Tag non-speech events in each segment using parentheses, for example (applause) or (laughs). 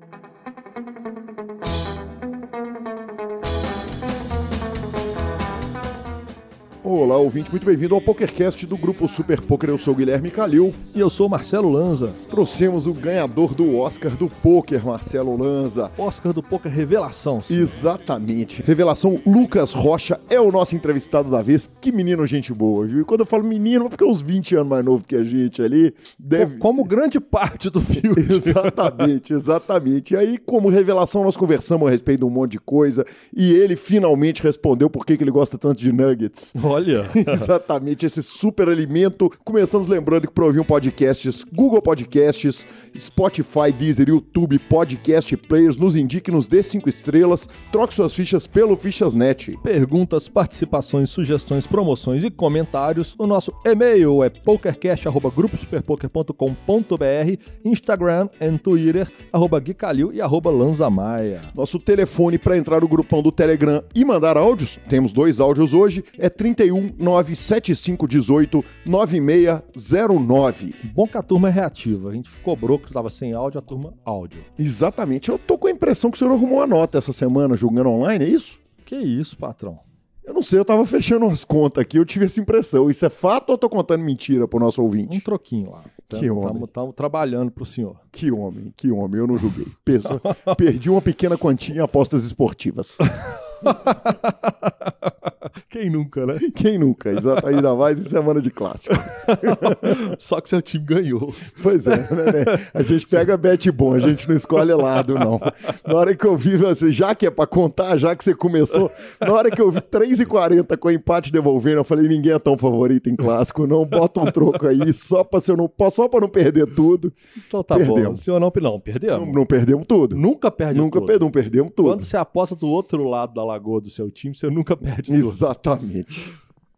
Thank you. Olá, ouvinte, muito bem-vindo ao PokerCast do Grupo Super Poker. Eu sou o Guilherme Calil. E eu sou Marcelo Lanza. Trouxemos o ganhador do Oscar do Poker, Marcelo Lanza. Oscar do Poker Revelação. Senhor. Exatamente. Revelação Lucas Rocha é o nosso entrevistado da vez. Que menino gente boa, viu? E quando eu falo menino, é porque é uns 20 anos mais novo que a gente ali. Deve... Como grande parte do filme. (laughs) exatamente, exatamente. E aí, como revelação, nós conversamos a respeito de um monte de coisa e ele finalmente respondeu por que ele gosta tanto de nuggets. (laughs) Olha. (laughs) Exatamente, esse super alimento. Começamos lembrando que para ouvir um podcasts, Google Podcasts, Spotify, Deezer, YouTube, Podcast Players, nos indique, nos dê cinco estrelas, troque suas fichas pelo Fichasnet. Perguntas, participações, sugestões, promoções e comentários. O nosso e-mail é pokercast.gruposuperpoker.com.br, Instagram e Twitter, arroba Guicalil e arroba Lanzamaia. Nosso telefone para entrar no grupão do Telegram e mandar áudios, temos dois áudios hoje, é 30 31 97518 9609. Bom que a turma é reativa. A gente cobrou que estava sem áudio, a turma áudio. Exatamente. Eu tô com a impressão que o senhor arrumou a nota essa semana jogando online, é isso? Que isso, patrão? Eu não sei, eu tava fechando umas contas aqui, eu tive essa impressão. Isso é fato ou eu tô contando mentira pro nosso ouvinte? Um troquinho lá. Que tamo, homem. Estamos trabalhando pro senhor. Que homem, que homem, eu não julguei. (laughs) Perdi uma pequena quantia em apostas esportivas. (laughs) (laughs) Quem nunca, né? Quem nunca? Exato, ainda mais em semana de clássico. (laughs) Só que seu time ganhou. Pois é, né? A gente pega bet bom, a gente não escolhe lado, não. Na hora que eu vi, assim, já que é pra contar, já que você começou, na hora que eu vi 3,40 com empate devolvendo, eu falei, ninguém é tão favorito em clássico, não. Bota um troco aí, só pra, eu não, só pra não perder tudo. Então tá perdemos. bom. Senhor não, não perdemos. Não, não perdemos tudo. Nunca perde Nunca tudo. não perdemos tudo. Quando você aposta do outro lado da lagoa do seu time, você nunca (laughs) perde tudo. Exatamente.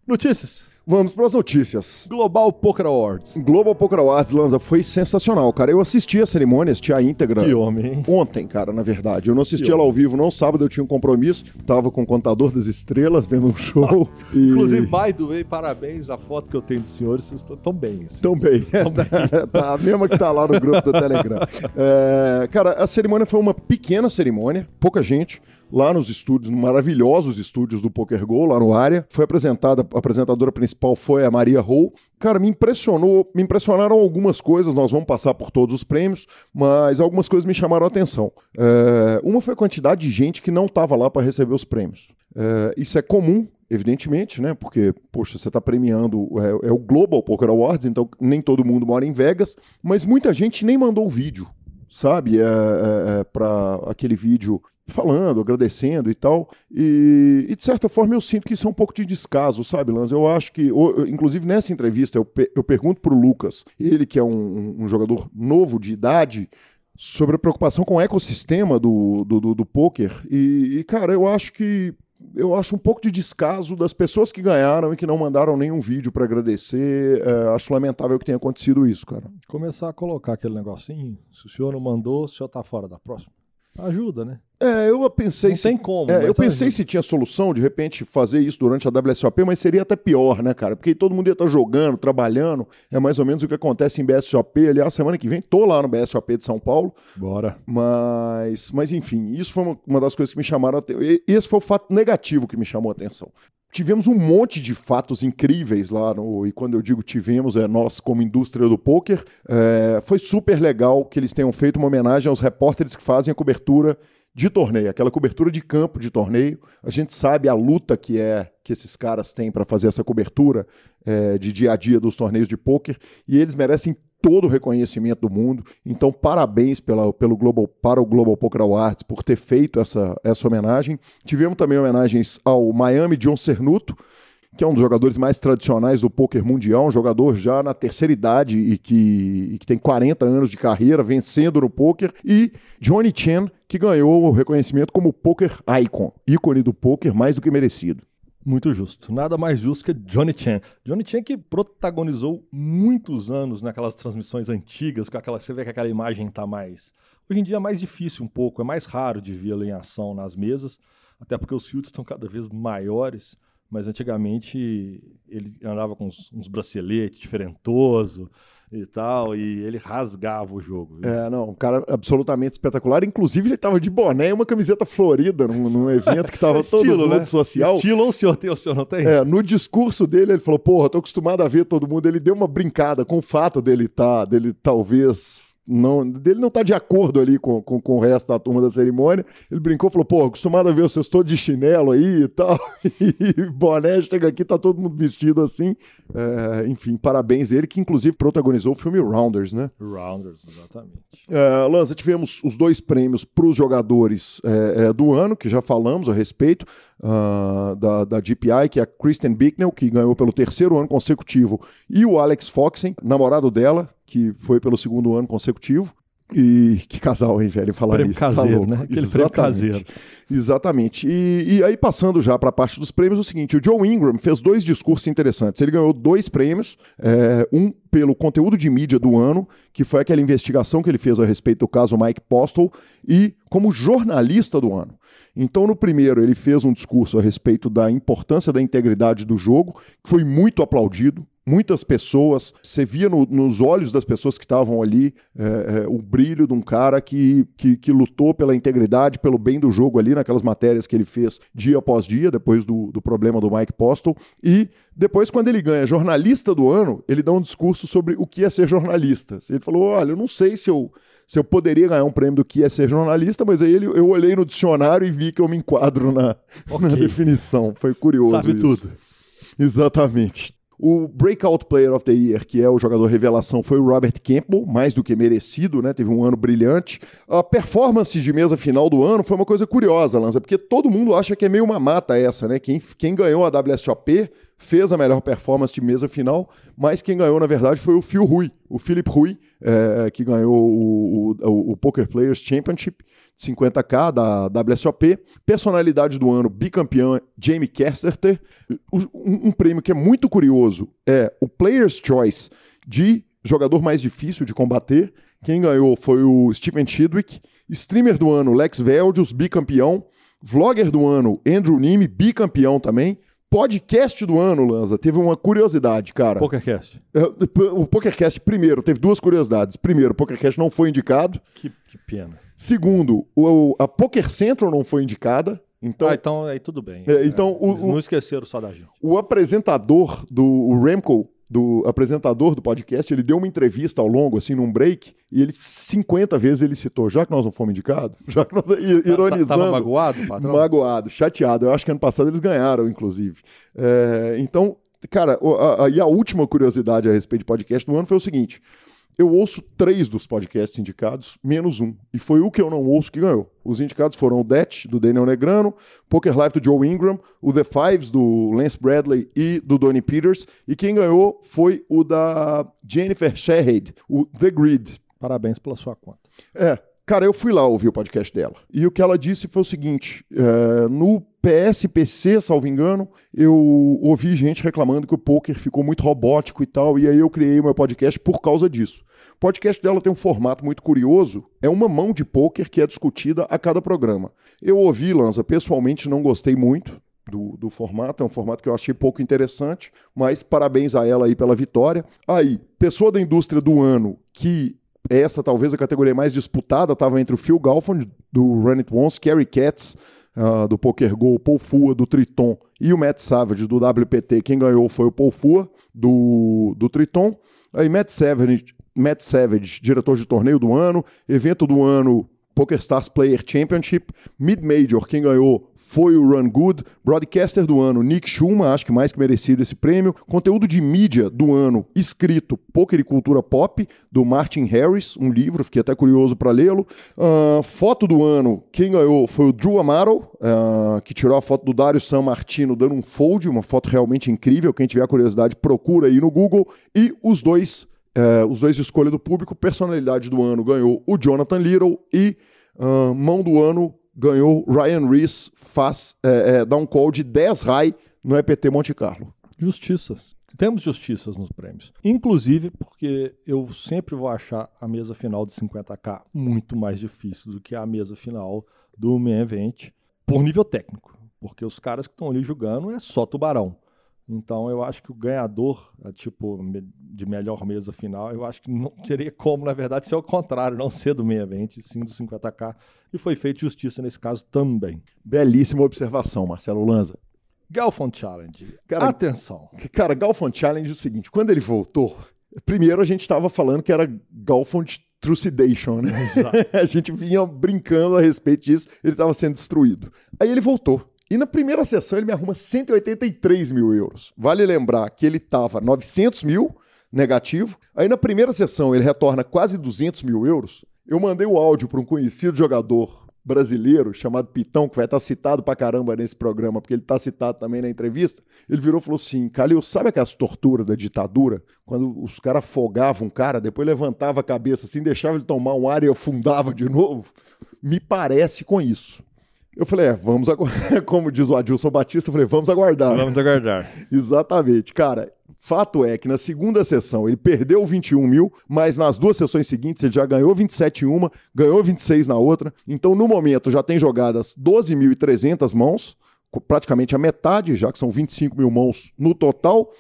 Notícias. Vamos para as notícias. Global Poker Awards. Global Poker Awards, Lanza, foi sensacional, cara. Eu assisti a cerimônia, assisti a íntegra. Que homem, hein? Ontem, cara, na verdade. Eu não assisti que ela homem. ao vivo, não. Sábado eu tinha um compromisso. Tava com o Contador das Estrelas, vendo um show. (laughs) e... Inclusive, by the way, parabéns. A foto que eu tenho dos senhores, vocês estão bem. Assim. Tão bem. Tão bem. (laughs) tá, a mesma que tá lá no grupo do Telegram. É, cara, a cerimônia foi uma pequena cerimônia, pouca gente lá nos estúdios, maravilhosos estúdios do Poker Go, lá no área. Foi apresentada, a apresentadora principal foi a Maria Hou. Cara, me impressionou, me impressionaram algumas coisas, nós vamos passar por todos os prêmios, mas algumas coisas me chamaram a atenção. É, uma foi a quantidade de gente que não estava lá para receber os prêmios. É, isso é comum evidentemente, né? Porque, poxa, você está premiando, é, é, o Global Poker Awards, então nem todo mundo mora em Vegas, mas muita gente nem mandou o vídeo sabe, é, é, é para aquele vídeo falando, agradecendo e tal. E, e, de certa forma eu sinto que isso é um pouco de descaso, sabe, Lanz? Eu acho que, inclusive nessa entrevista, eu, eu pergunto para o Lucas, ele que é um, um, jogador novo de idade, sobre a preocupação com o ecossistema do, do, do, do poker. E, e, cara, eu acho que eu acho um pouco de descaso das pessoas que ganharam e que não mandaram nenhum vídeo para agradecer. É, acho lamentável que tenha acontecido isso, cara. Começar a colocar aquele negocinho, se o senhor não mandou, o senhor tá fora da próxima. Ajuda, né? É, eu pensei. Não se, tem como. É, eu pensei se tinha solução, de repente, fazer isso durante a WSOP, mas seria até pior, né, cara? Porque todo mundo ia estar jogando, trabalhando. É mais ou menos o que acontece em BSOP. Aliás, semana que vem, tô lá no BSOP de São Paulo. Bora. Mas, mas enfim, isso foi uma, uma das coisas que me chamaram a atenção. Esse foi o fato negativo que me chamou a atenção tivemos um monte de fatos incríveis lá, no, e quando eu digo tivemos, é nós como indústria do poker. É, foi super legal que eles tenham feito uma homenagem aos repórteres que fazem a cobertura de torneio, aquela cobertura de campo de torneio. A gente sabe a luta que é que esses caras têm para fazer essa cobertura é, de dia a dia dos torneios de pôquer e eles merecem todo o reconhecimento do mundo. Então, parabéns pela, pelo Global, para o Global Poker Awards por ter feito essa, essa homenagem. Tivemos também homenagens ao Miami John Cernuto, que é um dos jogadores mais tradicionais do poker mundial, um jogador já na terceira idade e que, e que tem 40 anos de carreira, vencendo no poker, e Johnny Chen, que ganhou o reconhecimento como poker icon, ícone do poker mais do que merecido. Muito justo. Nada mais justo que Johnny Chan. Johnny Chan que protagonizou muitos anos naquelas transmissões antigas, com aquela, você vê que aquela imagem está mais. Hoje em dia é mais difícil um pouco, é mais raro de vê-lo em ação nas mesas, até porque os fields estão cada vez maiores. mas antigamente ele andava com uns, uns braceletes diferentoso e tal, e ele rasgava o jogo. Viu? É, não, um cara absolutamente espetacular. Inclusive, ele tava de boné e uma camiseta florida num, num evento que tava (laughs) todo mundo né? social. Estilo o senhor tem o senhor não tem? É, no discurso dele, ele falou: Porra, tô acostumado a ver todo mundo. Ele deu uma brincada com o fato dele tá, dele talvez não, dele não tá de acordo ali com, com, com, o resto da turma da cerimônia. Ele brincou, falou, pô, acostumado a ver vocês todos de chinelo aí e tal, (laughs) e boné, chega aqui, tá todo mundo vestido assim. É, enfim, parabéns ele, que inclusive protagonizou o filme Rounders, né? Rounders, exatamente. É, Lanza, tivemos os dois prêmios para os jogadores é, é, do ano, que já falamos a respeito, uh, da, da GPI, que é a Kristen Bicknell, que ganhou pelo terceiro ano consecutivo, e o Alex Foxen, namorado dela, que foi pelo segundo ano consecutivo. E (laughs) que casal, hein, velho, falar prêmio isso. Tá caseiro, tá né? Aquele Exatamente. caseiro. Exatamente. E, e aí, passando já para a parte dos prêmios, o seguinte: o Joe Ingram fez dois discursos interessantes. Ele ganhou dois prêmios, é, um pelo conteúdo de mídia do ano, que foi aquela investigação que ele fez a respeito do caso Mike Postle, e como jornalista do ano. Então, no primeiro, ele fez um discurso a respeito da importância da integridade do jogo, que foi muito aplaudido muitas pessoas, você via no, nos olhos das pessoas que estavam ali é, é, o brilho de um cara que, que, que, lutou pela integridade, pelo bem do jogo ali, naquelas matérias que ele fez dia após dia, depois do, do problema do Mike Postle. E depois, quando ele ganha jornalista do ano, ele dá um discurso sobre o que é ser jornalista. Ele falou: olha, eu não sei se eu. Se eu poderia ganhar um prêmio do que é ser jornalista, mas aí ele, eu olhei no dicionário e vi que eu me enquadro na, okay. na definição. Foi curioso. Sabe isso. tudo. Exatamente. O Breakout Player of the Year, que é o jogador revelação, foi o Robert Campbell, mais do que merecido, né? Teve um ano brilhante. A performance de mesa final do ano foi uma coisa curiosa, Lanza, porque todo mundo acha que é meio uma mata essa, né? Quem, quem ganhou a WSOP fez a melhor performance de mesa final, mas quem ganhou, na verdade, foi o Phil Rui, o Philip Rui, é, que ganhou o, o, o Poker Players Championship 50k da WSOP. Personalidade do ano, bicampeão Jamie Casterter. Um, um prêmio que é muito curioso é o Player's Choice de jogador mais difícil de combater. Quem ganhou foi o Steven Chidwick. Streamer do ano, Lex Veldius, bicampeão. Vlogger do ano, Andrew Nime, bicampeão também. Podcast do ano, Lanza, teve uma curiosidade, cara. PokerCast. O PokerCast, primeiro, teve duas curiosidades. Primeiro, o PokerCast não foi indicado. Que, que pena. Segundo, o, a Poker Central não foi indicada. Então, ah, então aí tudo bem. É, então, é, o, não esqueceram só da gente. O apresentador do o Remco, do apresentador do podcast, ele deu uma entrevista ao longo, assim, num break, e ele 50 vezes ele citou, já que nós não fomos indicados, (laughs) já que nós ironizando. Tava magoado, patrão? Magoado, chateado. Eu acho que ano passado eles ganharam, inclusive. É, então, cara, a, a, e a última curiosidade a respeito de podcast do ano foi o seguinte: eu ouço três dos podcasts indicados, menos um. E foi o que eu não ouço que ganhou. Os indicados foram o Det, do Daniel Negrano, Poker Life, do Joe Ingram, o The Fives, do Lance Bradley e do Donnie Peters. E quem ganhou foi o da Jennifer Shahade, o The Grid. Parabéns pela sua conta. É, Cara, eu fui lá ouvir o podcast dela. E o que ela disse foi o seguinte: é, no PSPC, salvo engano, eu ouvi gente reclamando que o poker ficou muito robótico e tal, e aí eu criei o meu podcast por causa disso. O podcast dela tem um formato muito curioso, é uma mão de poker que é discutida a cada programa. Eu ouvi, Lanza, pessoalmente não gostei muito, do, do, formato. É um formato que eu achei pouco interessante, mas parabéns a ela aí pela vitória. Aí, pessoa da indústria do ano que essa talvez a categoria mais disputada estava entre o Phil Galfond, do Run It Once, Kerry Katz, uh, do Poker Go, Paul Fua, do Triton, e o Matt Savage, do WPT. Quem ganhou foi o Paul Fua, do, do Triton. Aí Matt Savage, Matt Savage, diretor de torneio do ano, evento do ano PokerStars Player Championship, Mid Major, quem ganhou foi o Run Good, broadcaster do ano Nick Schumann, acho que mais que merecido esse prêmio, conteúdo de mídia do ano escrito Poker e Cultura Pop, do Martin Harris, um livro, fiquei até curioso para lê-lo. Uh, foto do ano, quem ganhou foi o Drew Amaro, uh, que tirou a foto do Dário San Martino dando um fold, uma foto realmente incrível, quem tiver curiosidade procura aí no Google, e os dois uh, os dois de escolha do público, personalidade do ano ganhou o Jonathan Little e mão do ano ganhou Ryan Reese, faz, é, é, dá um call de 10 high no EPT Monte Carlo. Justiças. Temos justiças nos prêmios. Inclusive porque eu sempre vou achar a mesa final de 50k muito mais difícil do que a mesa final do main event por nível técnico porque os caras que estão ali jogando é só tubarão. Então eu acho que o ganhador, é, tipo, de melhor mesa final, eu acho que não teria como, na verdade, ser o contrário, não ser do meio evento, sim do 50k. E foi feita justiça nesse caso também. Belíssima observação, Marcelo Lanza. Galfond Challenge. Cara, Atenção. Cara, Galfond Challenge é o seguinte: quando ele voltou, primeiro a gente estava falando que era Galfond Trucidation, né? (laughs) a gente vinha brincando a respeito disso, ele estava sendo destruído. Aí ele voltou. E na primeira sessão ele me arruma 183 mil euros. Vale lembrar que ele estava 900 mil negativo. Aí na primeira sessão ele retorna quase 200 mil euros. Eu mandei o áudio para um conhecido jogador brasileiro chamado Pitão, que vai estar citado pra caramba nesse programa, porque ele está citado também na entrevista. Ele virou e falou assim: Calil, sabe aquelas torturas da ditadura? Quando os caras afogavam um cara, depois levantava a cabeça assim, deixava ele tomar um ar e afundava de novo? Me parece com isso. Eu falei, é, vamos aguardar. (laughs) Como diz o Adilson Batista, eu falei, vamos aguardar. Vamos aguardar. (laughs) Exatamente. Cara, fato é que na segunda sessão ele perdeu 21 mil, mas nas duas sessões seguintes ele já ganhou 27 em uma, ganhou 26 na outra. Então, no momento, já tem jogadas 12.300 mãos, praticamente a metade, já que são 25 mil mãos no total.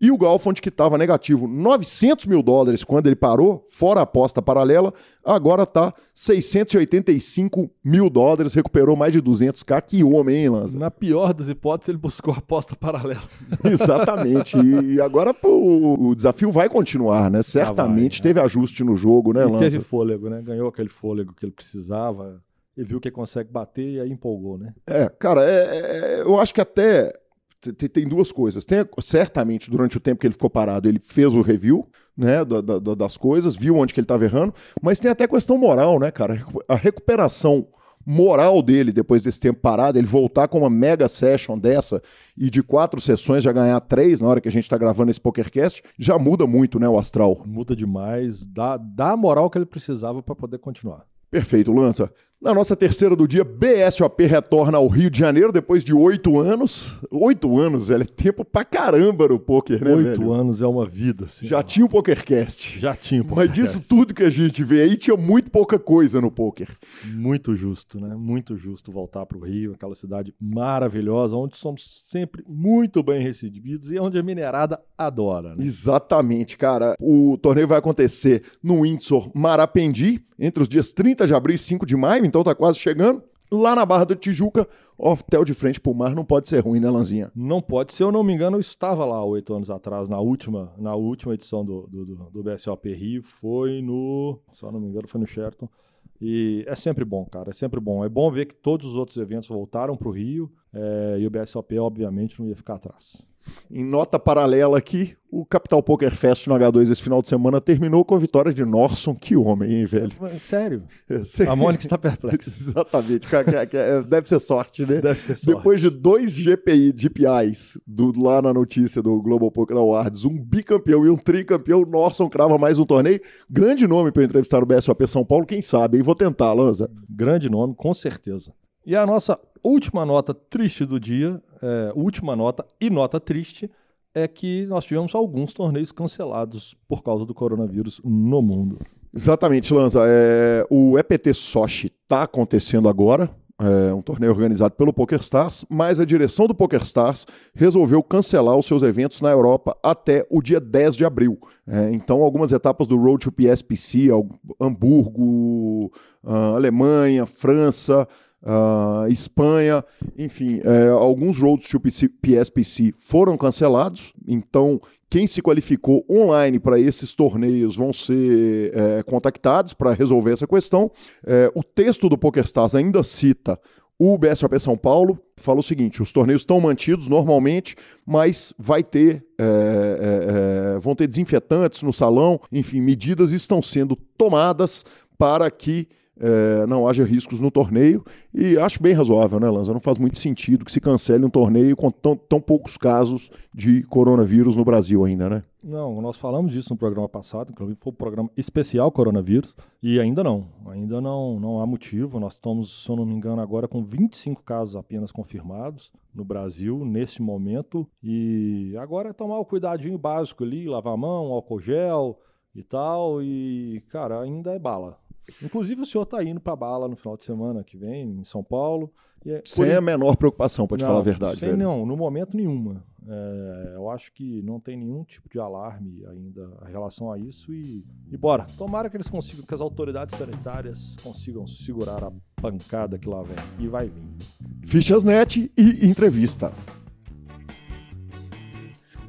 E o Galfond, que estava negativo 900 mil dólares quando ele parou, fora a aposta paralela, agora está 685 mil dólares, recuperou mais de 200k. Que homem, hein, Lanza? Na pior das hipóteses, ele buscou a aposta paralela. (laughs) Exatamente. E agora pô, o desafio vai continuar, né? Certamente ah, vai, teve ajuste no jogo, né, Lanza? Teve fôlego, né? Ganhou aquele fôlego que ele precisava e viu que consegue bater e aí empolgou, né? É, cara, é, é, eu acho que até tem duas coisas. Tem, certamente, durante o tempo que ele ficou parado, ele fez o review né, da, da, das coisas, viu onde que ele estava errando, mas tem até questão moral, né, cara? A recuperação moral dele depois desse tempo parado, ele voltar com uma mega session dessa e de quatro sessões já ganhar três na hora que a gente está gravando esse PokerCast, já muda muito, né, o astral. Muda demais, dá, dá a moral que ele precisava para poder continuar. Perfeito, Lança. Na nossa terceira do dia, BSOP retorna ao Rio de Janeiro depois de oito anos. Oito anos, velho, é tempo pra caramba no poker, né, Oito anos é uma vida. Assim, Já tinha o PokerCast. Já tinha o PokerCast. Mas disso tudo que a gente vê aí, tinha muito pouca coisa no poker. Muito justo, né? Muito justo voltar pro Rio, aquela cidade maravilhosa, onde somos sempre muito bem recebidos e onde a minerada adora, né? Exatamente, cara. O torneio vai acontecer no Windsor Marapendi, entre os dias 30 de abril e 5 de maio, então tá quase chegando. Lá na Barra da Tijuca, hotel de frente pro mar não pode ser ruim, né, Lanzinha? Não pode. Se eu não me engano, eu estava lá oito anos atrás, na última, na última edição do, do, do BSOP Rio. Foi no. Eu não me engano, foi no Sheraton. E é sempre bom, cara, é sempre bom. É bom ver que todos os outros eventos voltaram para o Rio é, e o BSOP, obviamente, não ia ficar atrás. Em nota paralela aqui, o Capital Poker Fest no H2 esse final de semana terminou com a vitória de Norson. Que homem, hein, velho? (laughs) É, sério? A Mônica está perplexa. (laughs) Exatamente. É, deve ser sorte, né? Deve ser sorte. Depois de dois GPI, GPIs do, lá na notícia do Global Poker Awards, um bicampeão e um tricampeão, Norson crava mais um torneio. Grande nome para entrevistar o BSOP São Paulo, quem sabe, hein? Vou tentar, Lanza. Grande nome, com certeza. E a nossa última nota triste do dia, é, última nota e nota triste, é que nós tivemos alguns torneios cancelados por causa do coronavírus no mundo. Exatamente, Lanza. É, o EPT Sochi está acontecendo agora, é um torneio organizado pelo PokerStars, mas a direção do PokerStars resolveu cancelar os seus eventos na Europa até o dia 10 de abril. É, então, algumas etapas do Road to PSPC, Hamburgo, uh, Alemanha, França, uh, Espanha, enfim, é, alguns roads to PSPC foram cancelados, então quem se qualificou online para esses torneios vão ser é, contactados para resolver essa questão. É, o texto do PokerStars ainda cita o BSOP São Paulo fala o seguinte: os torneios estão mantidos normalmente, mas vai ter, é, é, é, vão ter desinfetantes no salão, enfim, medidas estão sendo tomadas para que é, não haja riscos no torneio. E acho bem razoável, né, Lanza? Não faz muito sentido que se cancele um torneio com tão, tão poucos casos de coronavírus no Brasil ainda, né? Não, nós falamos disso no programa passado, inclusive foi um programa especial coronavírus, e ainda não, ainda não, não há motivo. Nós estamos, se eu não me engano, agora com 25 casos apenas confirmados no Brasil nesse momento, e agora é tomar o cuidadinho básico ali, lavar a mão, álcool gel e tal, e cara, ainda é bala. Inclusive, o senhor está indo para bala no final de semana que vem, em São Paulo. É, sem por... a menor preocupação, para te falar a verdade. Sem, velho. não, no momento nenhuma. É, eu acho que não tem nenhum tipo de alarme ainda em relação a isso e, e bora. Tomara que eles consigam, que as autoridades sanitárias consigam segurar a pancada que lá vem. E vai vir. Fichasnet e entrevista.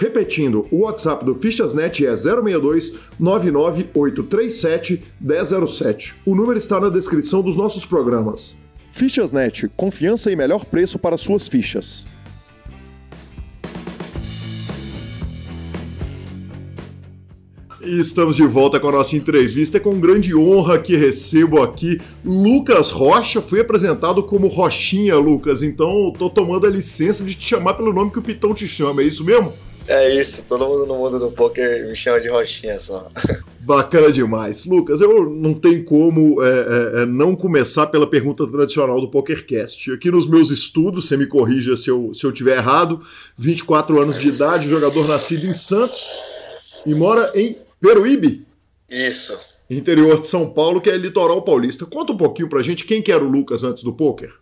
Repetindo, o WhatsApp do Fichasnet é 062 99837 1007. O número está na descrição dos nossos programas. Fichasnet, confiança e melhor preço para suas fichas. Estamos de volta com a nossa entrevista. É com grande honra que recebo aqui Lucas Rocha. Fui apresentado como Rochinha, Lucas. Então estou tomando a licença de te chamar pelo nome que o Pitão te chama. É isso mesmo? É isso, todo mundo no mundo do poker me chama de Rochinha só. (laughs) Bacana demais. Lucas, eu não tenho como é, é, é, não começar pela pergunta tradicional do PokerCast. Aqui nos meus estudos, você me corrija se eu, se eu tiver errado, 24 anos de idade, jogador nascido em Santos e mora em Peruíbe. Isso. Interior de São Paulo, que é litoral paulista. Conta um pouquinho pra gente quem que era o Lucas antes do poker.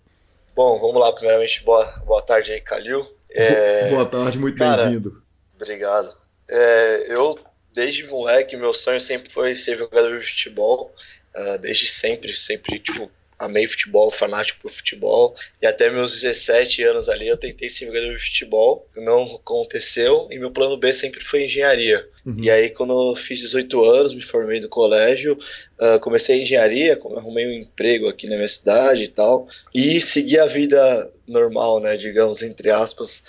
Bom, vamos lá. Primeiramente, boa, boa tarde aí, Calil. É... Boa tarde, muito bem-vindo. Obrigado. É, eu, desde moleque, meu sonho sempre foi ser jogador de futebol. Uh, desde sempre, sempre, tipo, amei futebol, fanático por futebol. E até meus 17 anos ali eu tentei ser jogador de futebol. Não aconteceu. E meu plano B sempre foi engenharia. Uhum. E aí, quando eu fiz 18 anos, me formei no colégio, uh, comecei engenharia, arrumei um emprego aqui na minha cidade e tal. E segui a vida normal, né? Digamos, entre aspas.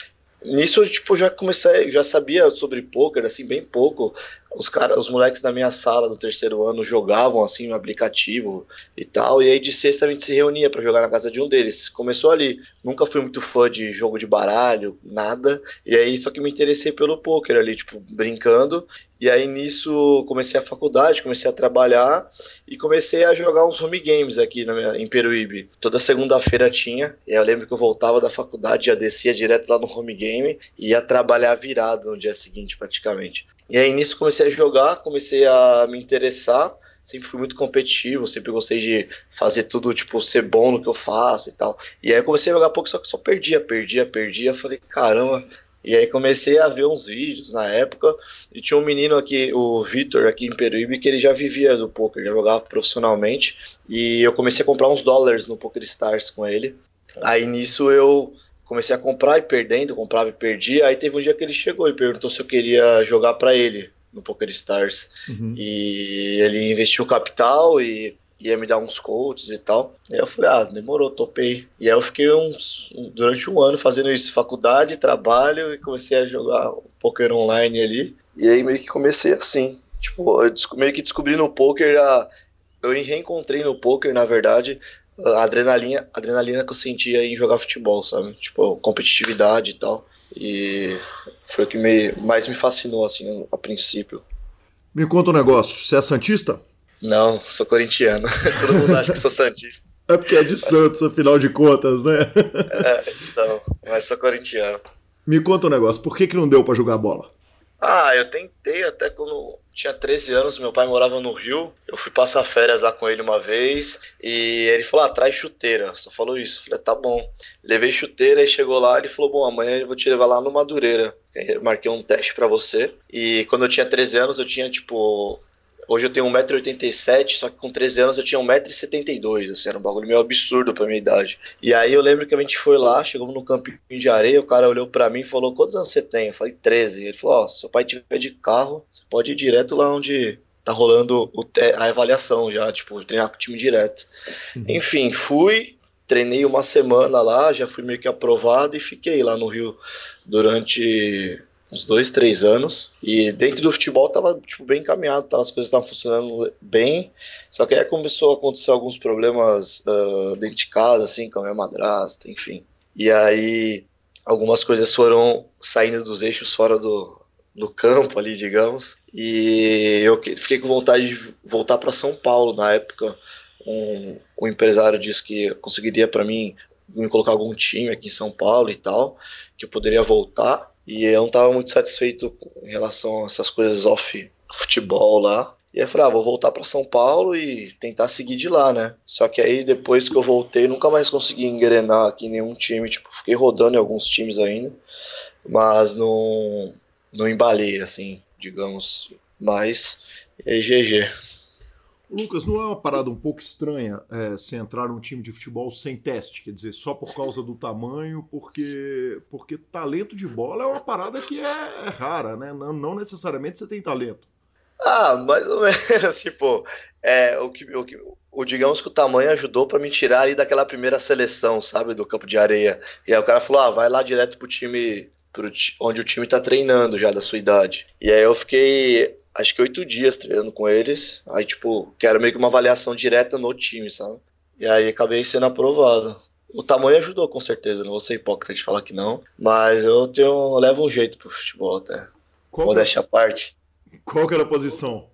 Nisso, tipo, já comecei, já sabia sobre poker, assim, bem pouco. Os caras, os moleques da minha sala do terceiro ano jogavam, assim, no aplicativo e tal. E aí de sexta a gente se reunia para jogar na casa de um deles. Começou ali. Nunca fui muito fã de jogo de baralho, nada. E aí só que me interessei pelo poker ali, tipo, brincando. E aí nisso comecei a faculdade, comecei a trabalhar e comecei a jogar uns home games aqui minha, em Peruíbe. Toda segunda-feira tinha. E eu lembro que eu voltava da faculdade, já descia direto lá no home game e ia trabalhar virado no dia seguinte praticamente. E aí nisso comecei a jogar, comecei a me interessar sempre fui muito competitivo, sempre gostei de fazer tudo, tipo, ser bom no que eu faço e tal. E aí comecei a jogar pouco, só que só perdia, perdia, perdia. Falei, caramba, e aí comecei a ver uns vídeos na época e tinha um menino aqui, o Vitor, aqui em Peruíbe, que ele já vivia do poker, já jogava profissionalmente. E eu comecei a comprar uns dólares no Poker Stars com ele. Aí nisso eu comecei a comprar e perdendo, comprava e perdia. Aí teve um dia que ele chegou e perguntou se eu queria jogar para ele no Poker Stars. Uhum. E ele investiu capital e ia me dar uns coaches e tal. E aí eu falei, ah, demorou, topei. E aí eu fiquei uns, durante um ano fazendo isso, faculdade, trabalho, e comecei a jogar poker online ali. E aí meio que comecei assim. Tipo, eu meio que descobri no poker, a, eu reencontrei no poker, na verdade, a adrenalina, a adrenalina que eu sentia em jogar futebol, sabe? Tipo, competitividade e tal. E foi o que me, mais me fascinou, assim, a princípio. Me conta um negócio, você é Santista? Não, sou corintiano. (laughs) Todo mundo acha que sou Santista. É porque é de Santos, afinal de contas, né? É, então, mas sou corintiano. Me conta um negócio, por que, que não deu para jogar bola? Ah, eu tentei até quando tinha 13 anos, meu pai morava no Rio. Eu fui passar férias lá com ele uma vez e ele falou: ah, traz chuteira. Só falou isso. falei: tá bom. Levei chuteira e chegou lá. Ele falou: bom, amanhã eu vou te levar lá no Madureira. Eu marquei um teste para você. E quando eu tinha 13 anos, eu tinha tipo Hoje eu tenho 1,87m, só que com 13 anos eu tinha 1,72m, assim, era um bagulho meio absurdo pra minha idade. E aí eu lembro que a gente foi lá, chegamos no campinho de areia, o cara olhou pra mim e falou, quantos anos você tem? Eu falei, 13. Ele falou, ó, oh, se seu pai tiver de carro, você pode ir direto lá onde tá rolando a avaliação já, tipo, treinar com o time direto. Uhum. Enfim, fui, treinei uma semana lá, já fui meio que aprovado e fiquei lá no Rio durante uns dois, três anos. E dentro do futebol tava tipo, bem encaminhado, tava, as coisas estavam funcionando bem. Só que aí começou a acontecer alguns problemas uh, dentro de casa, assim, com a minha madrasta, enfim. E aí algumas coisas foram saindo dos eixos fora do, do campo ali, digamos. E eu fiquei com vontade de voltar para São Paulo na época. Um, um empresário disse que conseguiria para mim me colocar algum time aqui em São Paulo e tal, que eu poderia voltar. E eu não estava muito satisfeito em relação a essas coisas off futebol lá. E aí eu falei, ah, vou voltar para São Paulo e tentar seguir de lá, né? Só que aí depois que eu voltei, nunca mais consegui engrenar aqui em nenhum time. Tipo, fiquei rodando em alguns times ainda, mas não, não embalei, assim, digamos. Mas, aí, GG. Lucas, não é uma parada um pouco estranha é, se entrar num time de futebol sem teste? Quer dizer, só por causa do tamanho, porque, porque talento de bola é uma parada que é, é rara, né? Não, não, necessariamente você tem talento. Ah, mais ou (laughs) menos, tipo, é, o que, o, que, o digamos que o tamanho ajudou para me tirar ali daquela primeira seleção, sabe, do campo de areia. E aí o cara falou: ah, vai lá direto pro time, pro, onde o time tá treinando já da sua idade. E aí eu fiquei acho que oito dias treinando com eles. Aí, tipo, que era meio que uma avaliação direta no time, sabe? E aí acabei sendo aprovado. O tamanho ajudou, com certeza. Não vou ser hipócrita de falar que não. Mas eu tenho, eu levo um jeito pro futebol até. Qual Modéstia à parte. Qual que era a posição?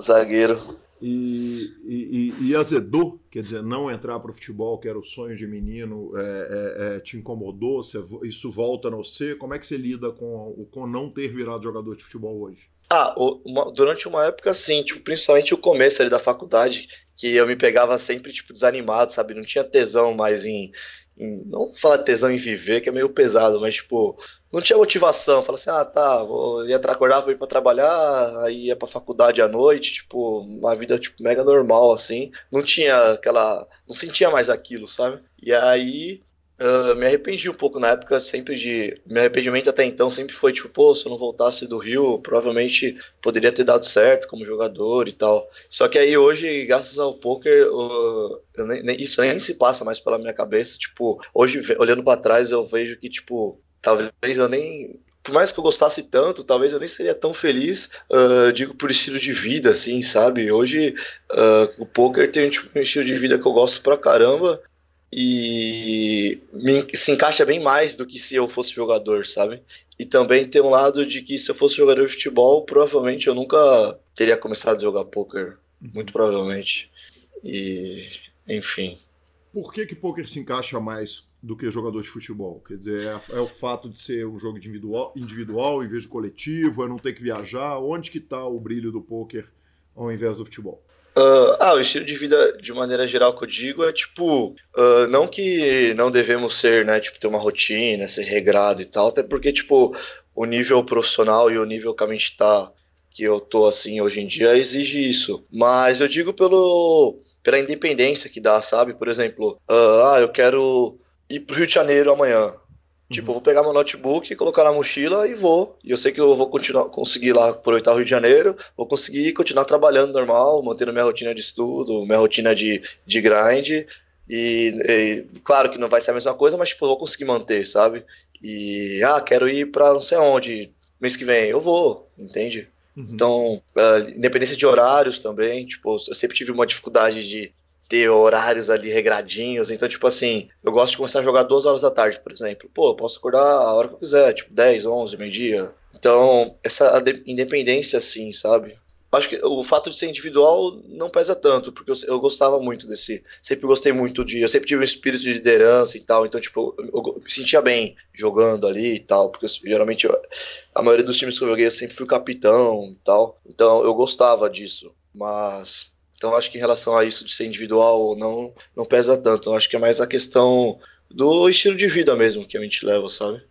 Zagueiro. E, e, e, azedou, quer dizer, não entrar para o futebol, que era o sonho de menino, é, é, é, te incomodou? Você, isso volta no você? Como é que você lida com, com não ter virado jogador de futebol hoje? Ah, uma, durante uma época, sim, tipo, principalmente o começo ali da faculdade, que eu me pegava sempre, tipo, desanimado, sabe? Não tinha tesão mais em, em não falar tesão em viver, que é meio pesado, mas, tipo, não tinha motivação. Falava assim, ah, tá, vou ia acordar pra ir pra trabalhar, aí ia pra faculdade à noite, tipo, uma vida, tipo, mega normal, assim. Não tinha aquela, não sentia mais aquilo, sabe? E aí, Uh, me arrependi um pouco na época, sempre de. Meu arrependimento até então sempre foi tipo, pô, se eu não voltasse do Rio, provavelmente poderia ter dado certo como jogador e tal. Só que aí hoje, graças ao poker, uh, nem, nem, isso nem se passa mais pela minha cabeça. Tipo, hoje, olhando para trás, eu vejo que, tipo, talvez eu nem. Por mais que eu gostasse tanto, talvez eu nem seria tão feliz, uh, digo, por estilo de vida, assim, sabe? Hoje, o poker tem tipo, um estilo de vida que eu gosto pra caramba e me, se encaixa bem mais do que se eu fosse jogador, sabe? E também tem um lado de que se eu fosse jogador de futebol, provavelmente eu nunca teria começado a jogar poker, muito provavelmente. E, enfim. Por que que poker se encaixa mais do que jogador de futebol? Quer dizer, é, é o fato de ser um jogo individual, individual em vez de coletivo, é não ter que viajar. Onde que está o brilho do poker ao invés do futebol? Uh, ah, o estilo de vida, de maneira geral, que eu digo é tipo, uh, não que não devemos ser, né, tipo, ter uma rotina, ser regrado e tal, até porque, tipo, o nível profissional e o nível que a gente tá, que eu tô assim hoje em dia, exige isso. Mas eu digo pelo, pela independência que dá, sabe? Por exemplo, uh, ah, eu quero ir pro Rio de Janeiro amanhã. Tipo, eu vou pegar meu notebook, colocar na mochila e vou. E eu sei que eu vou continuar, conseguir lá aproveitar o Rio de Janeiro, vou conseguir continuar trabalhando normal, mantendo minha rotina de estudo, minha rotina de, de grind. E, e, claro que não vai ser a mesma coisa, mas tipo, eu vou conseguir manter, sabe? E ah, quero ir para não sei onde mês que vem, eu vou, entende? Uhum. Então, uh, independência de horários também, tipo, eu sempre tive uma dificuldade de ter horários ali regradinhos. Então, tipo assim, eu gosto de começar a jogar duas horas da tarde, por exemplo. Pô, eu posso acordar a hora que eu quiser, tipo 10, 11, meio-dia. Então, essa independência, assim, sabe? Acho que o fato de ser individual não pesa tanto, porque eu, eu, gostava muito desse. Sempre gostei muito de. Eu sempre tive um espírito de liderança e tal, então, tipo, eu, eu me sentia bem jogando ali e tal, porque eu, geralmente a maioria dos times que eu joguei eu sempre fui capitão e tal, então eu gostava disso, mas então acho que em relação a isso de ser individual ou não, não pesa tanto. Eu acho que é mais a questão do estilo de vida mesmo que a gente leva, sabe?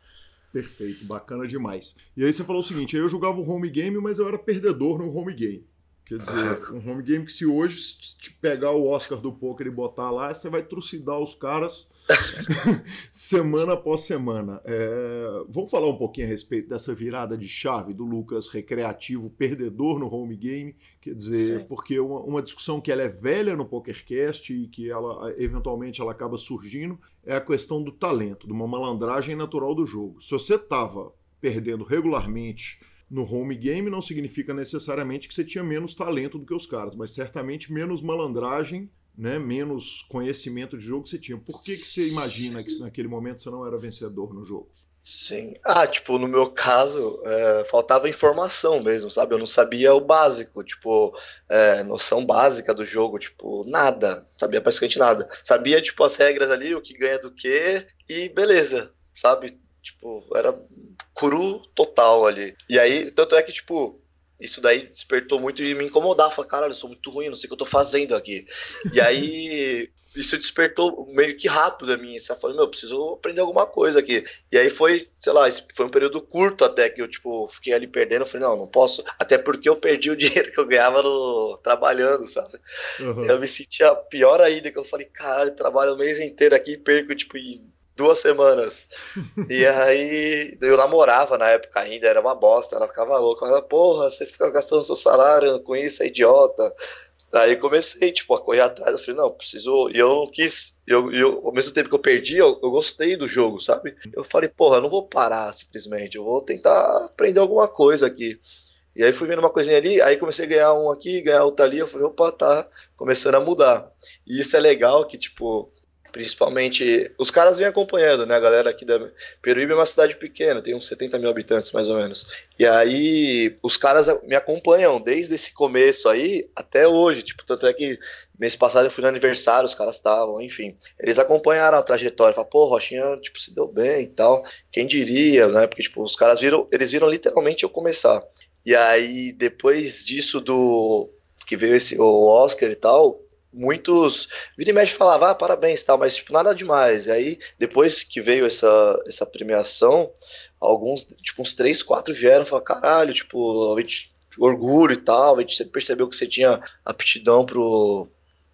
Perfeito, bacana demais. E aí você falou o seguinte, eu jogava o home game, mas eu era perdedor no home game. Quer dizer, um home game que se hoje te pegar o Oscar do poker e botar lá, você vai trucidar os caras (laughs) semana após semana. É, vamos falar um pouquinho a respeito dessa virada de chave do Lucas recreativo perdedor no home game, quer dizer, Sim. porque uma, uma, discussão que ela é velha no PokerCast e que ela eventualmente ela acaba surgindo é a questão do talento, de uma malandragem natural do jogo. Se você tava perdendo regularmente no home game não significa necessariamente que você tinha menos talento do que os caras, mas certamente menos malandragem, né, menos conhecimento de jogo que você tinha. Por que, que você imagina que naquele momento você não era vencedor no jogo? Sim. Ah, tipo, no meu caso, é, faltava informação mesmo, sabe? Eu não sabia o básico, tipo, é, noção básica do jogo, tipo, nada. Sabia praticamente nada. Sabia, tipo, as regras ali, o que ganha do que, e beleza, sabe? Tipo, era cru total ali. E aí, tanto é que, tipo, isso daí despertou muito e me incomodar. Falei, caralho, eu sou muito ruim, não sei o que eu tô fazendo aqui. E aí, (laughs) isso despertou meio que rápido a mim. Eu falei, meu, preciso aprender alguma coisa aqui. E aí foi, sei lá, foi um período curto até que eu, tipo, fiquei ali perdendo. Eu falei, não, não posso. Até porque eu perdi o (laughs) dinheiro que eu ganhava no, trabalhando, sabe? Uhum. Eu me sentia pior ainda, que eu falei, caralho, trabalho o mês inteiro aqui e perco, tipo, em duas semanas. e (laughs) aí eu namorava na época ainda, era uma bosta. Ela ficava louca. Ela, porra, você fica gastando seu salário com isso, é idiota. Aí comecei, tipo, a correr atrás. Eu falei, não, preciso. E eu não quis. Eu, eu, ao mesmo tempo que eu perdi, eu, eu gostei do jogo, sabe? Eu falei, porra, eu não vou parar simplesmente. Eu vou tentar aprender alguma coisa aqui. E aí fui vendo uma coisinha ali, aí comecei a ganhar um aqui, ganhar outro ali. Eu falei, opa, tá começando a mudar. E isso é legal que, tipo, principalmente os caras vêm acompanhando, né? A galera aqui da Peruíbe é uma cidade pequena, tem uns 70 mil habitantes mais ou menos. E aí os caras me acompanham desde esse começo aí até hoje. Tipo, tanto é que mês passado eu fui no aniversário, os caras estavam, enfim. Eles acompanharam a trajetória, falaram, pô, Rochinha, tipo, se deu bem e tal. Quem diria, né? Porque, tipo, os caras viram, eles viram literalmente eu começar. E aí, depois disso do que veio esse, o Oscar e tal, muitos vira e mexe falava, ah, parabéns tal, mas tipo, nada demais. E aí, depois que veio essa, essa premiação, alguns, tipo, uns três, quatro vieram e falaram, caralho, tipo, a gente, orgulho e tal, a gente percebeu que você tinha aptidão pro,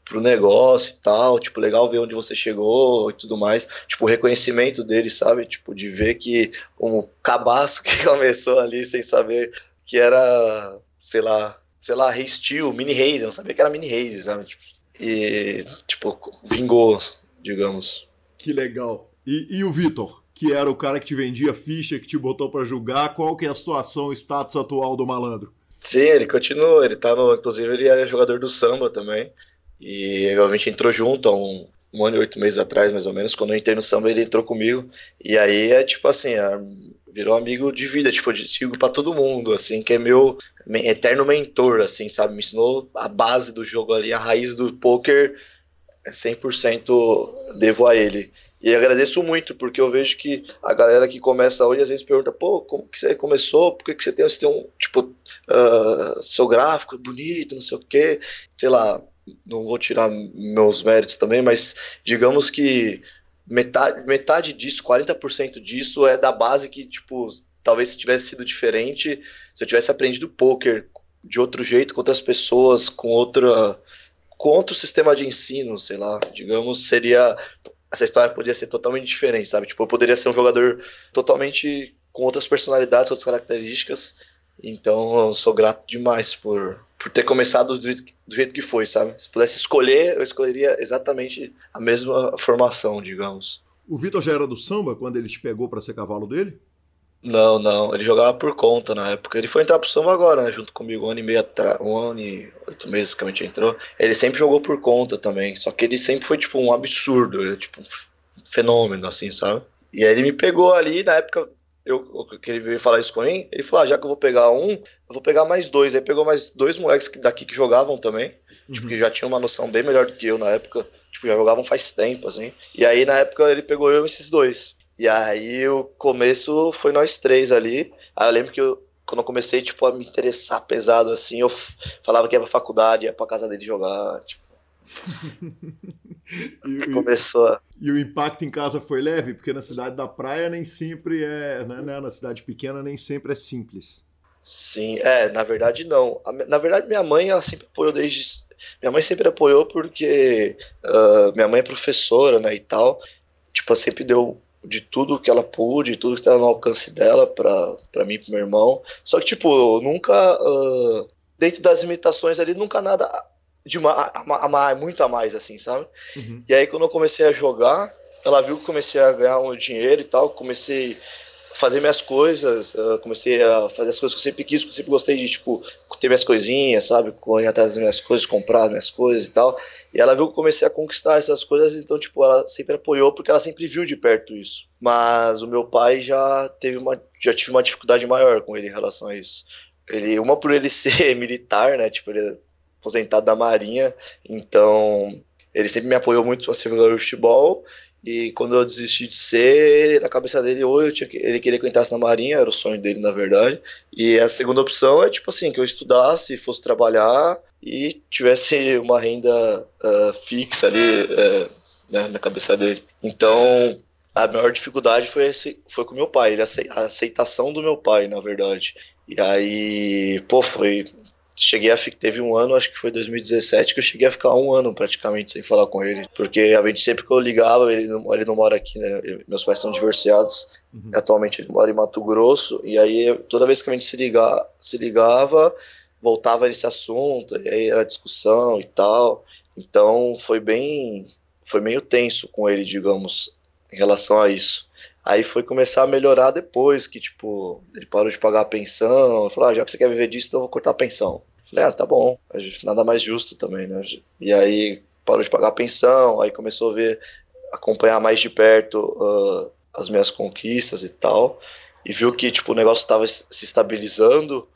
pro negócio e tal, tipo, legal ver onde você chegou e tudo mais, tipo, o reconhecimento deles, sabe, tipo, de ver que um cabaço (laughs) que começou ali sem saber que era, sei lá, sei lá, Rei Steel, Mini Reis, eu não sabia que era Mini Reis, sabe, tipo, e, tipo, vingou, digamos. Que legal. E, e o Vitor, que era o cara que te vendia ficha, que te botou para julgar, qual que é a situação, o status atual do malandro? Sim, ele continua, ele tá no. Inclusive, ele é jogador do samba também. E a gente entrou junto há um, um ano e oito meses atrás, mais ou menos. Quando eu entrei no samba, ele entrou comigo. E aí é tipo assim, é, virou amigo de vida, tipo, de sigo para todo mundo, assim, que é meu eterno mentor, assim, sabe? Me ensinou a base do jogo ali, a raiz do poker, é 100% devo a ele. E agradeço muito, porque eu vejo que a galera que começa hoje às vezes pergunta, pô, como que você começou? Por que, que você tem, você tem um, tipo, uh, seu gráfico é bonito, não sei o quê, sei lá, não vou tirar meus méritos também, mas digamos que metade, metade disso, 40% disso é da base que, tipo, talvez se tivesse sido diferente, se eu tivesse aprendido poker de outro jeito, com outras pessoas, com outra com outro sistema de ensino, sei lá, digamos, seria essa história poderia ser totalmente diferente, sabe? Tipo, eu poderia ser um jogador totalmente com outras personalidades, outras características. Então, eu sou grato demais por por ter começado do, do, jeito que foi, sabe? Se pudesse escolher, eu escolheria exatamente a mesma formação, digamos. O Vitor já era do samba quando ele te pegou para ser cavalo dele? Não, não. Ele jogava por conta na época. Ele foi entrar pro samba agora, né? Junto comigo, um ano e meio atrás. Um ano e oito meses que a gente entrou. Ele sempre jogou por conta também. Só que ele sempre foi, tipo, um absurdo. Ele, tipo, um fenômeno, assim, sabe? E aí ele me pegou ali, na época eu, que ele veio falar isso com mim, ele falou: ah, já que eu vou pegar um, eu vou pegar mais dois. Aí pegou mais dois moleques daqui que jogavam também, uhum. tipo, que já tinham uma noção bem melhor do que eu na época, tipo, já jogavam faz tempo, assim. E aí na época ele pegou eu e esses dois. E aí o começo foi nós três ali. Aí eu lembro que eu, quando eu comecei, tipo, a me interessar pesado, assim, eu falava que ia pra faculdade, ia pra casa dele jogar, tipo. (laughs) e, Começou a... E o impacto em casa foi leve? Porque na cidade da praia nem sempre é. Né, né, na cidade pequena nem sempre é simples. Sim, é, na verdade não. Na verdade, minha mãe, ela sempre apoiou desde. Minha mãe sempre apoiou porque uh, minha mãe é professora, né, e tal. Tipo, ela sempre deu de tudo que ela pôde, tudo que estava no alcance dela para mim e pro meu irmão. Só que, tipo, nunca. Uh, dentro das limitações ali, nunca nada de a, a, a, muito a mais, assim, sabe? Uhum. E aí, quando eu comecei a jogar, ela viu que comecei a ganhar um dinheiro e tal, comecei fazer minhas coisas, uh, comecei a fazer as coisas que eu sempre quis, porque eu sempre gostei de, tipo, ter minhas coisinhas, sabe? Correr atrás das minhas coisas, comprar minhas coisas e tal. E ela viu que eu comecei a conquistar essas coisas, então, tipo, ela sempre apoiou, porque ela sempre viu de perto isso. Mas o meu pai já teve uma, já tive uma dificuldade maior com ele em relação a isso. Ele, uma por ele (laughs) ser militar, né? Tipo, ele aposentado da Marinha, então ele sempre me apoiou muito a ser jogador de futebol e quando eu desisti de ser, na cabeça dele, ou eu tinha ele queria que eu entrasse na Marinha, era o sonho dele, na verdade. E a segunda opção é, tipo assim, que eu estudasse, fosse trabalhar e tivesse uma renda uh, fixa ali uh, né, na cabeça dele. Então, a maior dificuldade foi, esse, foi com meu pai, a aceitação do meu pai, na verdade. E aí, pô, foi cheguei a teve um ano, acho que foi 2017, que eu cheguei a ficar um ano praticamente sem falar com ele, porque a gente sempre que eu ligava, ele não, ele não mora aqui, né? Meus pais são divorciados, uhum. atualmente ele mora em Mato Grosso, e aí toda vez que a gente se, ligar, se ligava, voltava nesse assunto, e aí era discussão e tal. Então foi bem, foi meio tenso com ele, digamos, em relação a isso. Aí foi começar a melhorar depois, que tipo, ele parou de pagar a pensão, falou, ah, já que você quer viver disso, então eu vou cortar a pensão. Falei, ah, tá bom, nada mais justo também, né? E aí parou de pagar a pensão, aí começou a ver, acompanhar mais de perto uh, as minhas conquistas e tal, e viu que tipo, o negócio estava se estabilizando,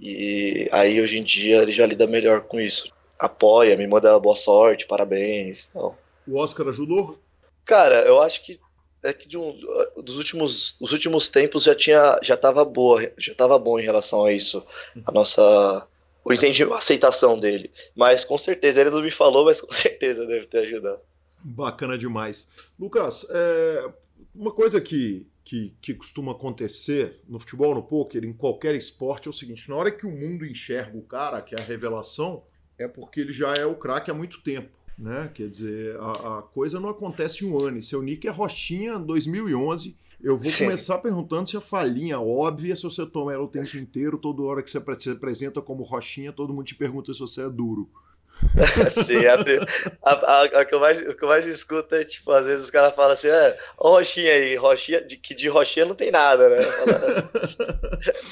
e aí hoje em dia ele já lida melhor com isso. Apoia, me manda boa sorte, parabéns e tal. O Oscar ajudou? Cara, eu acho que é que de um, dos últimos, os últimos tempos já tinha, já estava boa, já estava bom em relação a isso, a nossa o a aceitação dele. Mas com certeza, ele não me falou, mas com (laughs) certeza deve ter ajudado. Bacana demais. Lucas, é, uma coisa que, que, que costuma acontecer no futebol, no poker, em qualquer esporte, é o seguinte: na hora que o mundo enxerga o cara, que é a revelação, é porque ele já é o craque há muito tempo. Né? Quer dizer, a, a coisa não acontece em um ano. E seu nick é Rochinha 2011 eu vou Sim. começar perguntando se a falhinha óbvia, se você toma ela o tempo inteiro, toda hora que você se apresenta como rochinha, todo mundo te pergunta se você é duro. (laughs) Sim, a, a, a, a, que eu mais, o que eu mais escuto é, tipo, às vezes os caras falam assim, é, ó Rochinha aí, Rochinha, de, que de Rochinha não tem nada, né?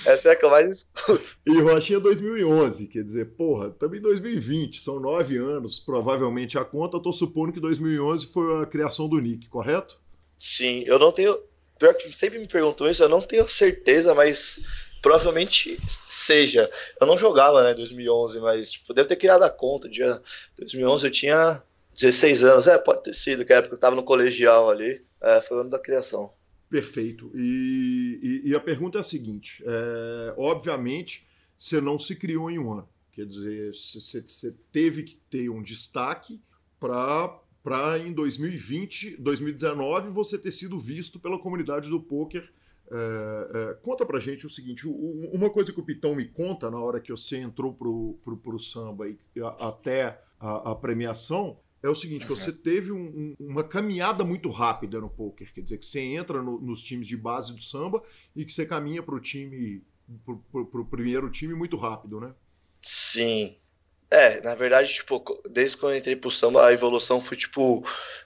Essa é a que eu mais escuto. (laughs) E Rochinha 2011, quer dizer, porra, também 2020, são nove anos, provavelmente a conta, eu tô supondo que 2011 foi a criação do Nick, correto? Sim, eu não tenho, Pior que sempre me perguntou isso, eu não tenho certeza, mas provavelmente seja. Eu não jogava, né, 2011, mas tipo, devo ter criado a conta. Dia 2011 eu tinha 16 anos, é, pode ter sido, que época eu estava no colegial ali, é, foi o ano da criação. Perfeito. E, e, e a pergunta é a seguinte: é, obviamente, você não se criou em um ano. Quer dizer, você teve que ter um destaque para para em 2020, 2019 você ter sido visto pela comunidade do poker. É, é, conta pra gente o seguinte: o, uma coisa que o Pitão me conta na hora que você entrou pro, pro, pro samba e a, até a, a, premiação é o seguinte: uhum. você teve um, um, uma caminhada muito rápida no poker, quer dizer, que você entra no, nos times de base do samba e que você caminha pro time, pro, pro, pro primeiro time muito rápido, né? Sim, é, na verdade, tipo, desde quando eu entrei pro samba, a evolução foi, tipo,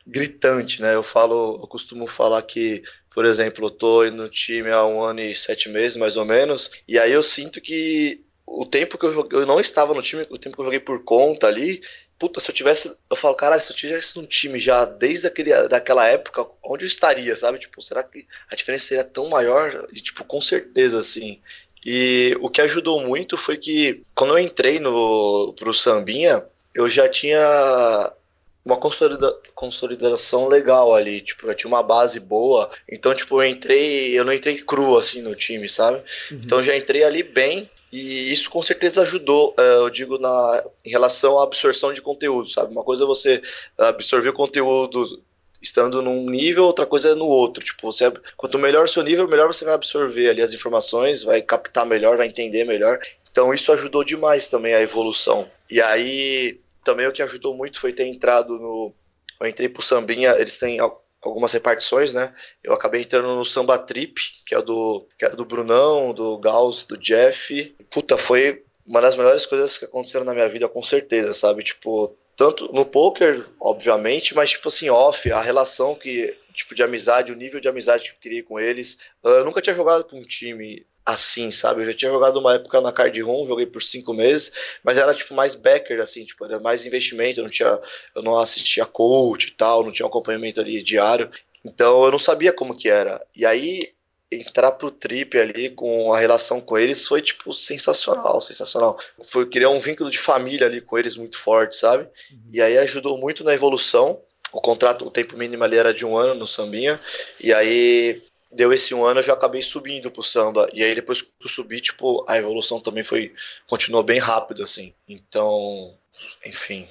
gritante, né? Eu falo, eu costumo falar que, por exemplo, eu tô no time há um ano e sete meses, mais ou menos, e aí eu sinto que o tempo que eu joguei, eu não estava no time, o tempo que eu joguei por conta ali, puta, se eu tivesse, eu falo, caralho, se eu tivesse no time já desde aquele, daquela época, onde eu estaria, sabe? Tipo, será que a diferença seria tão maior? E, tipo, com certeza, assim. E o que ajudou muito foi que quando eu entrei no pro Sambinha, eu já tinha uma consolida, consolidação legal ali, tipo, eu tinha uma base boa. Então, tipo, eu entrei, eu não entrei cru assim no time, sabe? Uhum. Então já entrei ali bem e isso com certeza ajudou, eh, eu digo, na, em relação à absorção de conteúdo, sabe? Uma coisa é você absorver o conteúdo estando num nível, outra coisa é no outro. Tipo, você, quanto melhor o seu nível, melhor você vai absorver ali as informações, vai captar melhor, vai entender melhor. Então isso ajudou demais também a evolução. E aí também o que ajudou muito foi ter entrado no. Eu entrei pro Sambinha, eles têm algumas repartições, né? Eu acabei entrando no Samba Trip, que é do, que era do Brunão, do Gauss, do Jeff. Puta, foi uma das melhores coisas que aconteceram na minha vida, com certeza, sabe? Tipo, tanto no poker, obviamente, mas tipo assim, off, a relação que tipo de amizade, o nível de amizade que eu criei com eles. Eu nunca tinha jogado com um time assim, sabe? Eu já tinha jogado uma época na Card Room, joguei por cinco meses, mas era tipo mais backer, assim, tipo, era mais investimento, eu não tinha, eu não assistia coach e tal, não tinha acompanhamento ali diário. Então eu não sabia como que era. E aí entrar pro trip ali com a relação com eles foi tipo sensacional, sensacional. Foi criar um vínculo de família ali com eles muito forte, sabe? Uhum. E aí ajudou muito na evolução. O contrato, o tempo mínimo ali era de um ano no Sambinha. E aí deu esse um ano, eu já acabei subindo pro samba. E aí depois que eu subi, tipo, a evolução também foi continuou bem rápido assim. Então, enfim,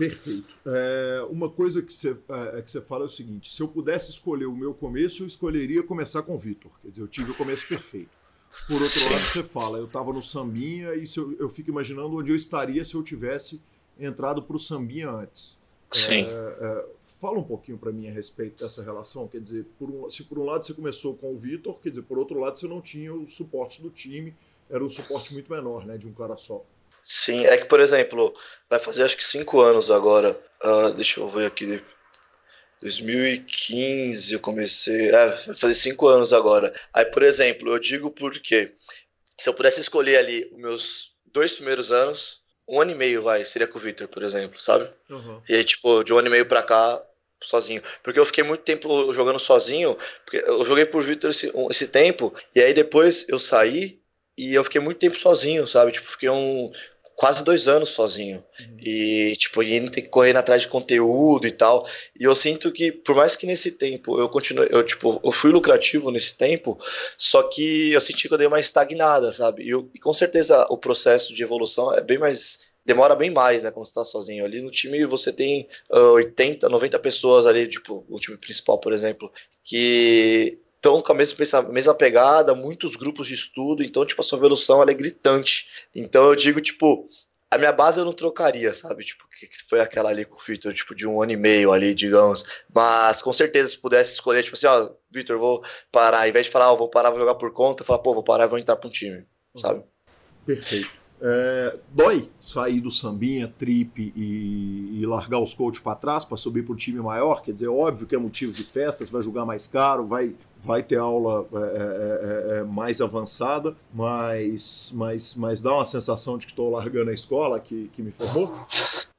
Perfeito. É, uma coisa que você, é, que você fala é o seguinte: se eu pudesse escolher o meu começo, eu escolheria começar com o Vitor. Quer dizer, eu tive o começo perfeito. Por outro lado, você fala, eu estava no Sambinha e eu, eu, fico imaginando onde eu estaria se eu tivesse entrado para o Sambinha antes. Sim. É, é, fala um pouquinho para mim a respeito dessa relação. Quer dizer, por um, se por um lado você começou com o Vitor, quer dizer, por outro lado você não tinha o suporte do time, era um suporte muito menor, né, de um cara só. Sim, é que, por exemplo, vai fazer acho que cinco anos agora. Uh, deixa eu ver aqui. 2015 eu comecei. É, vai fazer cinco anos agora. Aí, por exemplo, eu digo porque se eu pudesse escolher ali os meus dois primeiros anos, um ano e meio vai, seria com o Victor, por exemplo, sabe? Uhum. E aí, tipo, de um ano e meio pra cá, sozinho. Porque eu fiquei muito tempo jogando sozinho, porque eu joguei por Victor esse, esse tempo, e aí depois eu saí e eu fiquei muito tempo sozinho, sabe? Tipo, fiquei um quase dois anos sozinho. Uhum. E, tipo, e não tem que correr atrás de conteúdo e tal. E eu sinto que, por mais que nesse tempo eu continue, eu, tipo, eu fui lucrativo nesse tempo, só que eu senti que eu dei uma estagnada, sabe? E, eu, e com certeza o processo de evolução é bem mais demora bem mais, né, quando você tá sozinho. Ali no time você tem uh, 80, 90 pessoas ali, tipo, o time principal, por exemplo, que estão com a mesma, mesma pegada, muitos grupos de estudo, então, tipo, a sua evolução ela é gritante. Então eu digo, tipo, a minha base eu não trocaria, sabe? Tipo, que foi aquela ali com o Vitor, tipo, de um ano e meio ali, digamos. Mas com certeza, se pudesse escolher, tipo assim, ó, Vitor, vou parar, ao invés de falar, ó, vou parar, vou jogar por conta, falar, pô, vou parar e vou entrar para um time, sabe? Perfeito. É, dói sair do sambinha, trip e, e largar os coaches para trás para subir para o time maior? Quer dizer, óbvio que é motivo de festa, você vai jogar mais caro, vai, vai ter aula é, é, é, é mais avançada, mas, mas, mas dá uma sensação de que estou largando a escola que, que me formou?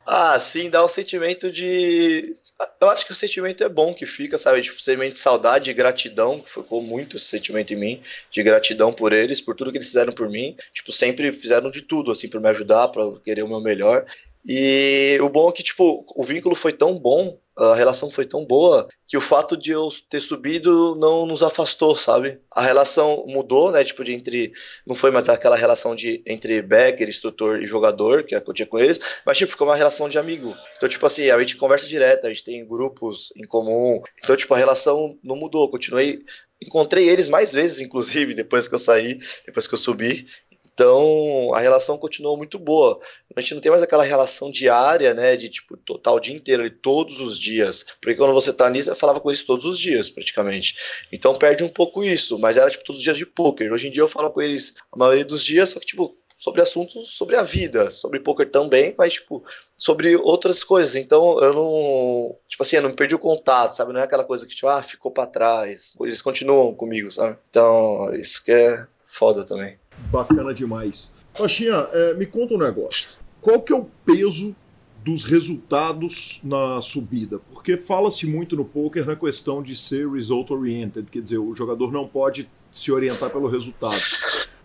Ah, sim, dá um sentimento de. Eu acho que o sentimento é bom que fica, sabe? Tipo, sentimento de saudade e gratidão, que ficou muito esse sentimento em mim, de gratidão por eles, por tudo que eles fizeram por mim. Tipo, sempre fizeram de tudo, assim, para me ajudar, para querer o meu melhor. E o bom é que, tipo, o vínculo foi tão bom, a relação foi tão boa, que o fato de eu ter subido não nos afastou, sabe? A relação mudou, né? Tipo, de entre. Não foi mais aquela relação de entre backer, instrutor e jogador, que eu tinha com eles, mas, tipo, ficou uma relação de amigo. Então, tipo assim, a gente conversa direto, a gente tem grupos em comum. Então, tipo, a relação não mudou. Continuei encontrei eles mais vezes, inclusive, (laughs) depois que eu saí, depois que eu subi. Então, a relação continuou muito boa. A gente não tem mais aquela relação diária, né, de tipo, total o dia inteiro, todos os dias. Porque quando você tá nisso, eu falava com eles todos os dias, praticamente. Então, perde um pouco isso, mas era tipo todos os dias de poker. Hoje em dia eu falo com eles a maioria dos dias, só que tipo, sobre assuntos sobre a vida, sobre poker também, mas tipo, sobre outras coisas. Então, eu não, tipo assim, eu não perdi o contato, sabe? Não é aquela coisa que tipo, ah, ficou para trás. Eles continuam comigo, sabe? Então, isso que é foda também. Bacana demais. Pachinha, é, me conta um negócio. Qual que é o peso dos resultados na subida? Porque fala-se muito no poker na questão de ser result oriented, quer dizer, o jogador não pode se orientar pelo resultado.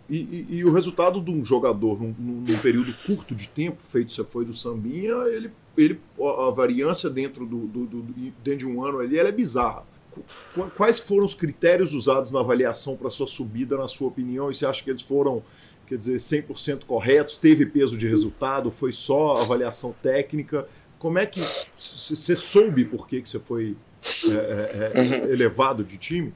E, e, e o resultado de um jogador num, num, período curto de tempo, feito você foi do Sambinha, ele, ele, a variância dentro, do, do, do, dentro de um ano ali ela é bizarra. Quais foram os critérios usados na avaliação para sua subida, na sua opinião? E você acha que eles foram, quer dizer, 100% corretos? Teve peso de resultado? Foi só avaliação técnica? Como é que você soube por que, que você foi é, é, é uhum. elevado de time?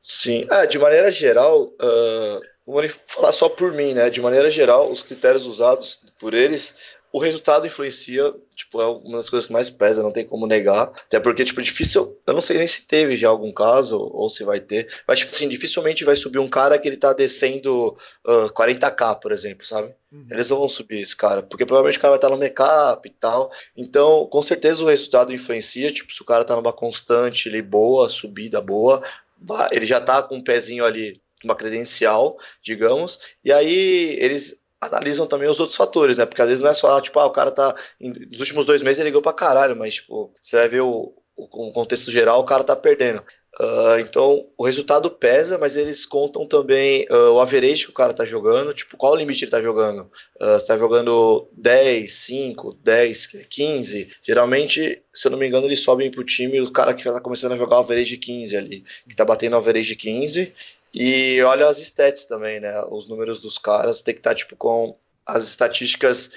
Sim, ah, de maneira geral, uh, vou falar só por mim, né? De maneira geral, os critérios usados por eles o resultado influencia, tipo, é uma das coisas que mais pesa, não tem como negar. Até porque, tipo, difícil. Eu não sei nem se teve já algum caso, ou se vai ter. Mas, tipo assim, dificilmente vai subir um cara que ele tá descendo uh, 40k, por exemplo, sabe? Uhum. Eles não vão subir esse cara, porque provavelmente o cara vai estar no make-up e tal. Então, com certeza o resultado influencia. Tipo, se o cara tá numa constante ali boa, subida boa, ele já tá com um pezinho ali uma credencial, digamos, e aí eles analisam também os outros fatores, né? Porque às vezes não é só, tipo, ah, o cara tá. Nos últimos dois meses ele ligou pra caralho, mas, tipo, você vai ver o, o contexto geral, o cara tá perdendo. Uh, então, o resultado pesa, mas eles contam também uh, o average que o cara tá jogando, tipo, qual o limite ele tá jogando. Uh, você tá jogando 10, 5, 10, 15. Geralmente, se eu não me engano, eles sobem pro time o cara que tá começando a jogar o average 15 ali, que tá batendo o average 15. E olha as stats também, né? Os números dos caras tem que estar, tá, tipo, com as estatísticas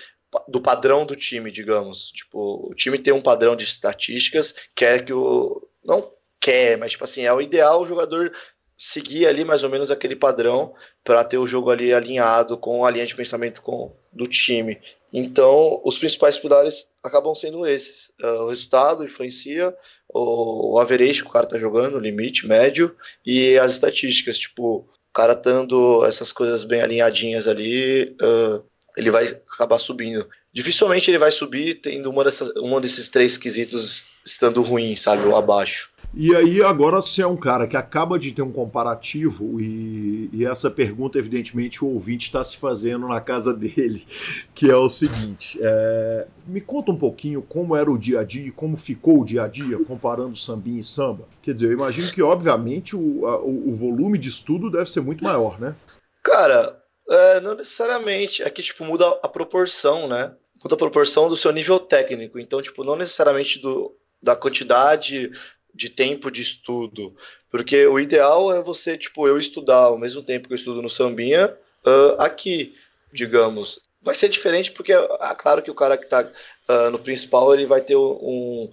do padrão do time, digamos. Tipo, o time tem um padrão de estatísticas, quer que o. Não quer, mas, tipo assim, é o ideal o jogador seguir ali mais ou menos aquele padrão para ter o jogo ali alinhado com a linha de pensamento com, do time. Então, os principais pilares acabam sendo esses. Uh, o resultado influencia, o, o average que o cara tá jogando, o limite médio, e as estatísticas, tipo, o cara dando essas coisas bem alinhadinhas ali, uh, ele vai acabar subindo. Dificilmente ele vai subir tendo uma, dessas, uma desses três quesitos estando ruim, sabe, ou abaixo. E aí, agora você é um cara que acaba de ter um comparativo, e, e essa pergunta, evidentemente, o ouvinte está se fazendo na casa (laughs) dele, que é o seguinte: é, me conta um pouquinho como era o dia a dia, como ficou o dia a dia, comparando sambinha e samba. Quer dizer, eu imagino que, obviamente, o, a, o volume de estudo deve ser muito maior, né? Cara, é, não necessariamente. Aqui, tipo, muda a proporção, né? Muda a proporção do seu nível técnico. Então, tipo, não necessariamente do, da quantidade de tempo de estudo. Porque o ideal é você, tipo, eu estudar ao mesmo tempo que eu estudo no Sambinha, uh, aqui, digamos. Vai ser diferente porque, é claro que o cara que está uh, no principal, ele vai ter um,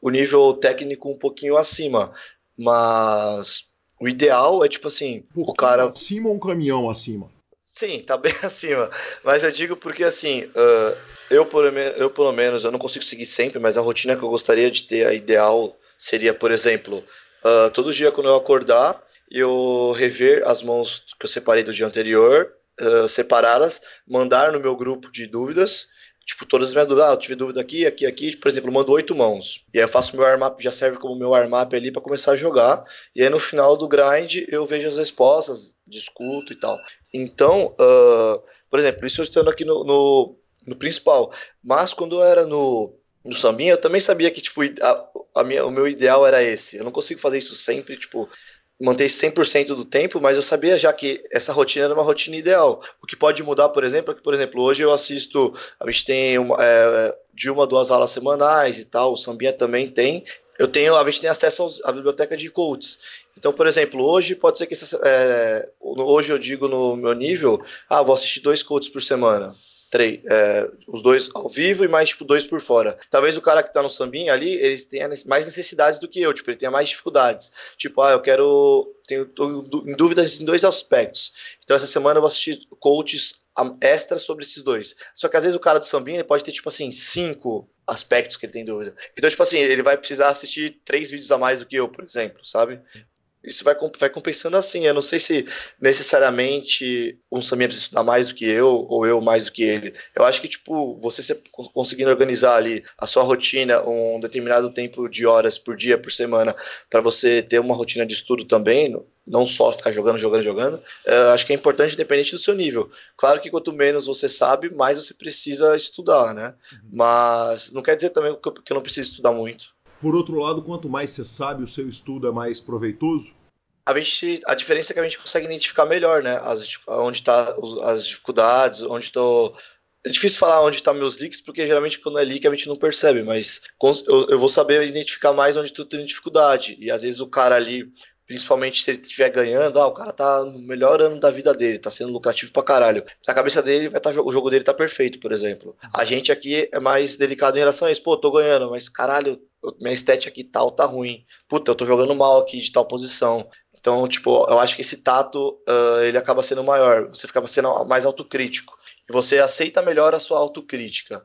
o nível técnico um pouquinho acima. Mas o ideal é, tipo assim, um o cara... Acima ou um caminhão acima? Sim, tá bem (laughs) acima. Mas eu digo porque, assim, uh, eu, por, eu, pelo menos, eu não consigo seguir sempre, mas a rotina que eu gostaria de ter, a ideal seria, por exemplo, uh, todo dia quando eu acordar, eu rever as mãos que eu separei do dia anterior, uh, separá-las, mandar no meu grupo de dúvidas, tipo, todas as minhas dúvidas, ah, eu tive dúvida aqui, aqui, aqui, por exemplo, eu mando oito mãos, e aí eu faço meu armap, já serve como meu armap ali para começar a jogar, e aí no final do grind eu vejo as respostas, discuto e tal. Então, uh, por exemplo, isso eu estando aqui no, no, no principal, mas quando eu era no no sambinha, eu também sabia que, tipo, a, a minha, o meu ideal era esse. Eu não consigo fazer isso sempre, tipo, manter 100% do tempo, mas eu sabia já que essa rotina era uma rotina ideal. O que pode mudar, por exemplo, é que, por exemplo, hoje eu assisto, a gente tem uma, é, de uma, duas aulas semanais e tal, o Sambinha também tem. Eu tenho, a gente tem acesso à biblioteca de coaches. Então, por exemplo, hoje pode ser que, é, hoje eu digo no meu nível, ah, vou assistir dois coaches por semana três, é, os dois ao vivo e mais, tipo, dois por fora. Talvez o cara que tá no sambinha ali, ele tenha mais necessidades do que eu, tipo, ele tenha mais dificuldades. Tipo, ah, eu quero, tenho em dúvidas em dois aspectos. Então, essa semana eu vou assistir coaches extra sobre esses dois. Só que às vezes o cara do sambinha, ele pode ter, tipo assim, cinco aspectos que ele tem dúvida. Então, tipo assim, ele vai precisar assistir três vídeos a mais do que eu, por exemplo, sabe? Isso vai, vai compensando assim. Eu não sei se necessariamente um Samir precisa estudar mais do que eu, ou eu mais do que ele. Eu acho que, tipo, você conseguindo organizar ali a sua rotina, um determinado tempo de horas por dia, por semana, para você ter uma rotina de estudo também, não só ficar jogando, jogando, jogando, uh, acho que é importante independente do seu nível. Claro que quanto menos você sabe, mais você precisa estudar, né? Uhum. Mas não quer dizer também eu, que eu não preciso estudar muito. Por outro lado, quanto mais você sabe, o seu estudo é mais proveitoso? A, gente, a diferença é que a gente consegue identificar melhor, né? As, onde está as dificuldades, onde estou. É difícil falar onde estão tá meus leaks, porque geralmente quando é leak a gente não percebe, mas eu, eu vou saber identificar mais onde tu tem dificuldade. E às vezes o cara ali Principalmente se ele estiver ganhando, ah, o cara tá no melhor ano da vida dele, tá sendo lucrativo pra caralho. Na cabeça dele, vai tá, o jogo dele tá perfeito, por exemplo. A gente aqui é mais delicado em relação a isso. Pô, tô ganhando, mas caralho, minha estética aqui tal tá ruim. Puta, eu tô jogando mal aqui de tal posição. Então, tipo, eu acho que esse tato, uh, ele acaba sendo maior, você fica sendo mais autocrítico, e você aceita melhor a sua autocrítica.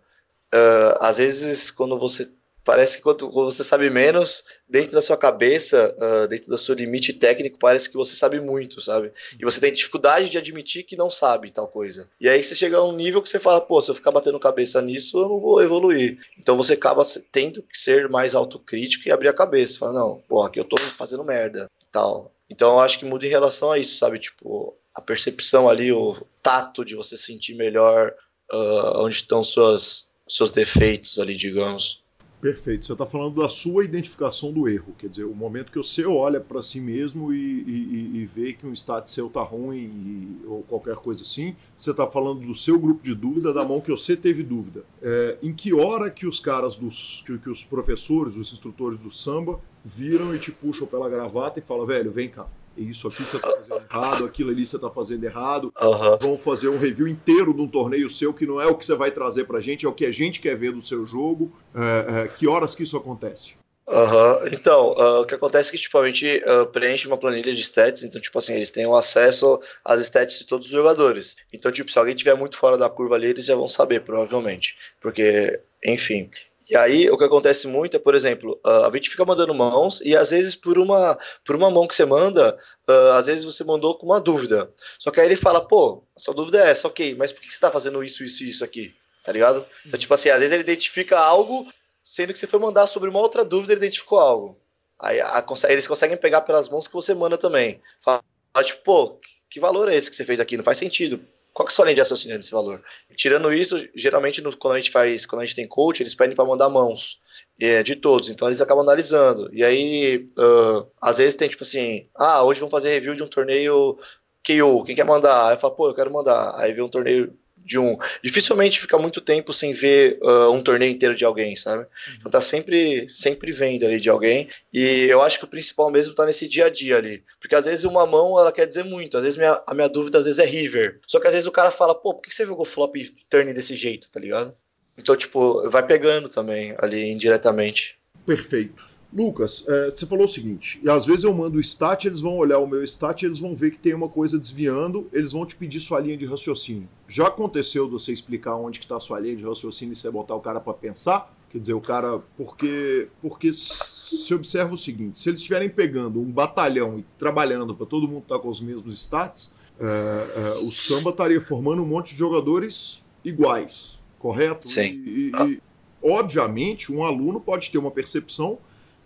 Uh, às vezes, quando você parece que quando, você sabe menos, dentro da sua cabeça, uh, dentro do seu limite técnico, parece que você sabe muito, sabe? E você tem dificuldade de admitir que não sabe tal coisa. E aí você chega a um nível que você fala, pô, se eu ficar batendo cabeça nisso, eu não vou evoluir. Então você acaba tendo que ser mais autocrítico e abrir a cabeça. Fala, não, pô, aqui eu tô fazendo merda, tal. Então eu acho que muda em relação a isso, sabe? Tipo, a percepção ali, o tato de você sentir melhor uh, onde estão suas, seus defeitos ali, digamos. Perfeito. Você está falando da sua identificação do erro, quer dizer, o momento que você olha para si mesmo e, e, e, vê que um status seu está ruim e, ou qualquer coisa assim, você está falando do seu grupo de dúvida, da mão que você teve dúvida. É, em que hora que os caras dos, que, que os professores, os instrutores do samba viram e te puxam pela gravata e falam, velho, vem cá, isso aqui você está fazendo errado, aquilo ali você está fazendo errado. Uhum. Vão fazer um review inteiro de um torneio seu que não é o que você vai trazer para a gente, é o que a gente quer ver do seu jogo. É, é, que horas que isso acontece? Uhum. Então, uh, o que acontece é que tipo, a gente uh, preenche uma planilha de stats, então, tipo assim, eles têm o acesso às stats de todos os jogadores. Então, tipo, se alguém tiver muito fora da curva ali, eles já vão saber, provavelmente. Porque, enfim. E aí, o que acontece muito é, por exemplo, a gente fica mandando mãos e às vezes por uma, por uma mão que você manda, uh, às vezes você mandou com uma dúvida. Só que aí ele fala, pô, a sua dúvida é essa, ok, mas por que você está fazendo isso, isso e isso aqui? Tá ligado? Então, tipo assim, às vezes ele identifica algo, sendo que você foi mandar sobre uma outra dúvida, ele identificou algo. Aí a, eles conseguem pegar pelas mãos que você manda também. Fala, tipo, pô, que valor é esse que você fez aqui? Não faz sentido qual que é a sua linha de raciocínio desse valor? Tirando isso, geralmente no, quando a gente faz, quando a gente tem coach, eles pedem para mandar mãos é, de todos, então eles acabam analisando. E aí, uh, às vezes tem tipo assim, ah, hoje vamos fazer review de um torneio KO, quem quer mandar? Aí eu falo, pô, eu quero mandar. Aí vem um torneio de um. Dificilmente fica muito tempo sem ver uh, um torneio inteiro de alguém, sabe? Uhum. Então tá sempre, sempre vendo ali de alguém. E eu acho que o principal mesmo tá nesse dia a dia ali. Porque às vezes uma mão ela quer dizer muito. Às vezes minha, a minha dúvida às vezes é river. Só que às vezes o cara fala, pô, por que você jogou flop e turn desse jeito, tá ligado? Então, tipo, vai pegando também ali indiretamente. Perfeito. Lucas, é, você falou o seguinte, e às vezes eu mando o stat, eles vão olhar o meu stat, eles vão ver que tem uma coisa desviando, eles vão te pedir sua linha de raciocínio. Já aconteceu de você explicar onde que está a sua linha de raciocínio e você botar o cara para pensar? Quer dizer, o cara. Porque, porque se observa o seguinte: se eles estiverem pegando um batalhão e trabalhando para todo mundo estar tá com os mesmos stats, é, é, o samba estaria formando um monte de jogadores iguais, correto? Sim. E, e, e, obviamente, um aluno pode ter uma percepção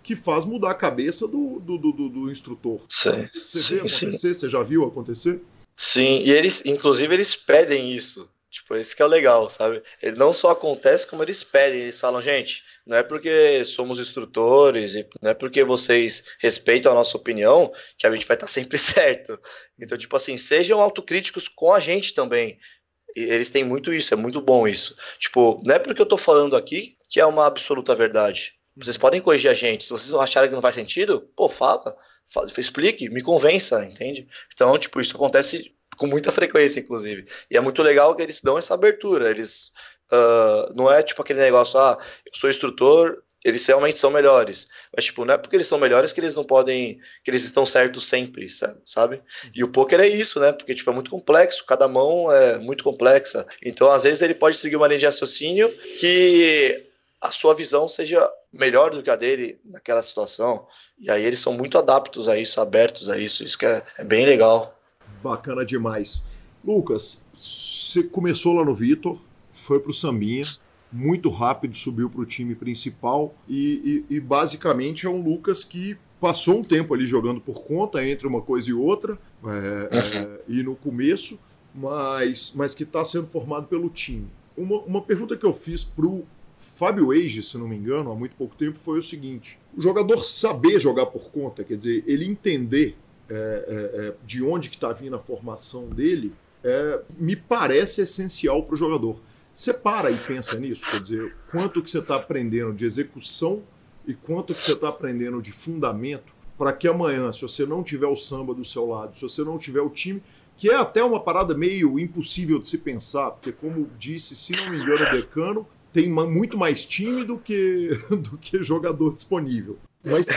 que faz mudar a cabeça do, do, do, do instrutor. Sim, você sim, vê acontecer? Sim. Você já viu acontecer? Sim, e eles, inclusive, eles pedem isso. Tipo, esse que é o legal, sabe? Ele não só acontece como eles pedem. Eles falam, gente, não é porque somos instrutores e não é porque vocês respeitam a nossa opinião que a gente vai estar sempre (laughs) certo. Então, tipo assim, sejam autocríticos com a gente também. E eles têm muito isso, é muito bom isso. Tipo, não é porque eu tô falando aqui que é uma absoluta verdade. Vocês podem corrigir a gente. Se vocês acharem que não faz sentido, pô, fala, fala, explique, me convença, entende? Então, tipo, isso acontece com muita frequência, inclusive. E é muito legal que eles dão essa abertura. Eles uh, não é tipo aquele negócio, ah, eu sou instrutor, eles realmente são melhores. Mas, tipo, não é porque eles são melhores que eles não podem, que eles estão certos sempre, sabe? E o poker é isso, né? Porque, tipo, é muito complexo, cada mão é muito complexa. Então, às vezes, ele pode seguir uma linha de raciocínio que a sua visão seja melhor do que a dele naquela situação. E aí eles são muito adaptos a isso, abertos a isso. Isso que é, é bem legal. Bacana demais. Lucas, você começou lá no Vitor, foi para o Sambinha, muito rápido subiu para o time principal e, e, e, basicamente é um Lucas que passou um tempo ali jogando por conta entre uma coisa e outra é, é, e no começo, mas, mas que está sendo formado pelo time. Uma, uma pergunta que eu fiz pro Fábio Age, se não me engano, há muito pouco tempo, foi o seguinte: o jogador saber jogar por conta, quer dizer, ele entender é, é, é de onde que está vindo a formação dele, é, me parece essencial para o jogador. Você para e pensa nisso, quer dizer, quanto que você está aprendendo de execução e quanto que você está aprendendo de fundamento para que amanhã, se você não tiver o samba do seu lado, se você não tiver o time, que é até uma parada meio impossível de se pensar, porque como disse, se não me engano, o decano tem muito mais time do que, (laughs) do que jogador disponível. Mas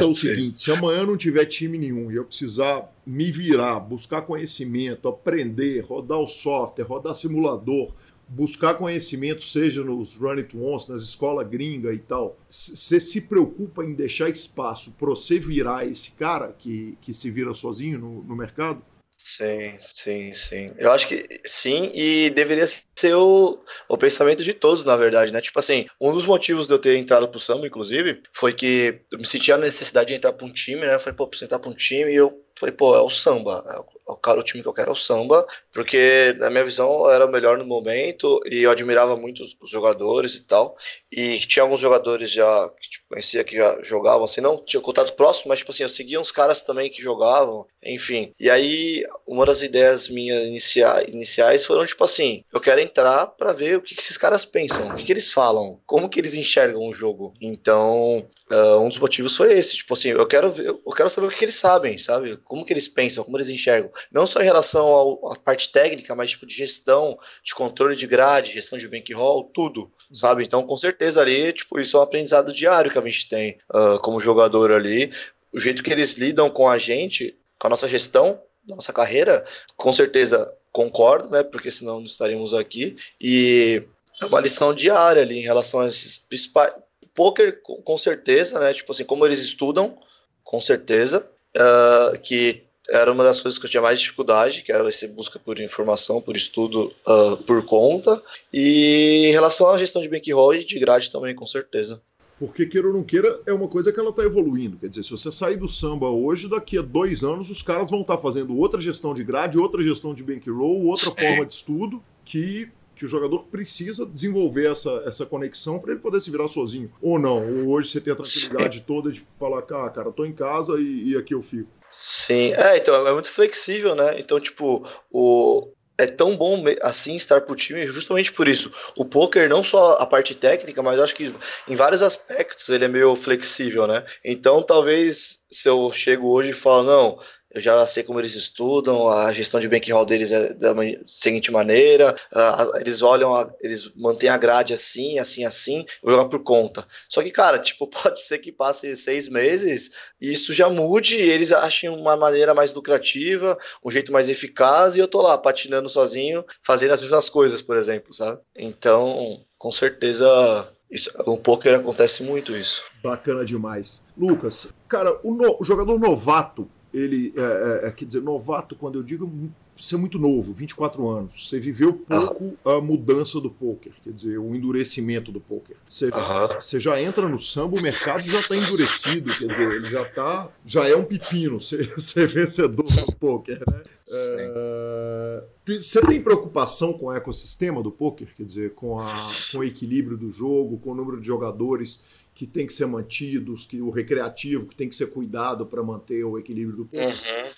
é o seguinte: se amanhã não tiver time nenhum e eu precisar me virar, buscar conhecimento, aprender, rodar o software, rodar simulador, buscar conhecimento, seja nos Run It Once, nas escolas gringa e tal, você se preocupa em deixar espaço para você virar esse cara que, que se vira sozinho no, no mercado? Sim, sim, sim. Eu acho que sim, e deveria ser o, o pensamento de todos, na verdade, né? Tipo assim, um dos motivos de eu ter entrado pro samba, inclusive, foi que eu me sentia a necessidade de entrar pra um time, né? Eu falei, pô, preciso entrar pra um time, e eu falei, pô, é o samba, é o, cara, o time que eu quero é o samba, porque na minha visão era o melhor no momento e eu admirava muito os, jogadores e tal. E tinha alguns jogadores já que tipo, conhecia que já jogavam, assim, não tinha contato próximo, mas tipo assim, eu seguia uns caras também que jogavam, enfim. E aí, uma das ideias minhas inicia, iniciais foram tipo assim: eu quero entrar para ver o que, que, esses caras pensam, o que, que eles falam, como que eles enxergam o jogo. Então, uh, um dos motivos foi esse, tipo assim, eu quero eu quero saber o que, eles sabem, sabe? como que eles pensam, como eles enxergam. Não só em relação à parte técnica, mas tipo de gestão, de controle de grade, gestão de bankroll, tudo, sabe? Então, com certeza ali, tipo, isso é um aprendizado diário que a gente tem uh, como jogador ali. O jeito que eles lidam com a gente, com a nossa gestão, da nossa carreira, com certeza concordo, né? Porque senão não estaríamos aqui. E é uma lição diária ali em relação a esses principais. Poker, com certeza, né? Tipo assim, como eles estudam, com certeza uh, que era uma das coisas que eu tinha mais dificuldade, que era essa busca por informação, por estudo uh, por conta. E em relação à gestão de bankroll e de grade também, com certeza. Porque, queira ou não queira, é uma coisa que ela está evoluindo. Quer dizer, se você sair do samba hoje, daqui a dois anos, os caras vão estar tá fazendo outra gestão de grade, outra gestão de bankroll, outra Sim. forma de estudo, que que o jogador precisa desenvolver essa, essa conexão para ele poder se virar sozinho. Ou não, ou hoje você tem a tranquilidade toda de falar, ah, cara, tô em casa e, e aqui eu fico. Sim, é, então é muito flexível, né? Então, tipo, o, é tão bom assim estar pro time justamente por isso. O poker não só a parte técnica, mas acho que em vários aspectos ele é meio flexível, né? Então talvez se eu chego hoje e falo, não, eu já sei como eles estudam, a gestão de bankroll deles é da seguinte maneira, uh, eles olham, a, eles mantêm a grade assim, assim, assim, vou jogar por conta. Só que, cara, (laughs) tipo, pode ser que passe seis meses e isso já mude, eles achem uma maneira mais lucrativa, um jeito mais eficaz, e eu tô lá patinando sozinho, fazendo as mesmas coisas, por exemplo, sabe? Então, com certeza isso, no poker acontece muito isso. Bacana demais. Lucas, cara, o, no, o jogador novato ele é, é, é, quer dizer, novato, quando eu digo ser muito novo, 24 anos. Você viveu pouco a mudança do poker, quer dizer, o endurecimento do poker. Você, você já entra no samba, o mercado já está endurecido, quer dizer, ele já tá, já é um pepino (laughs) ser, ser vencedor do poker, né? É, você tem preocupação com o ecossistema do poker, quer dizer, com, a, com o equilíbrio do jogo, com o número de jogadores que tem que ser mantidos, que o recreativo que tem que ser cuidado para manter o equilíbrio do povo. Uhum.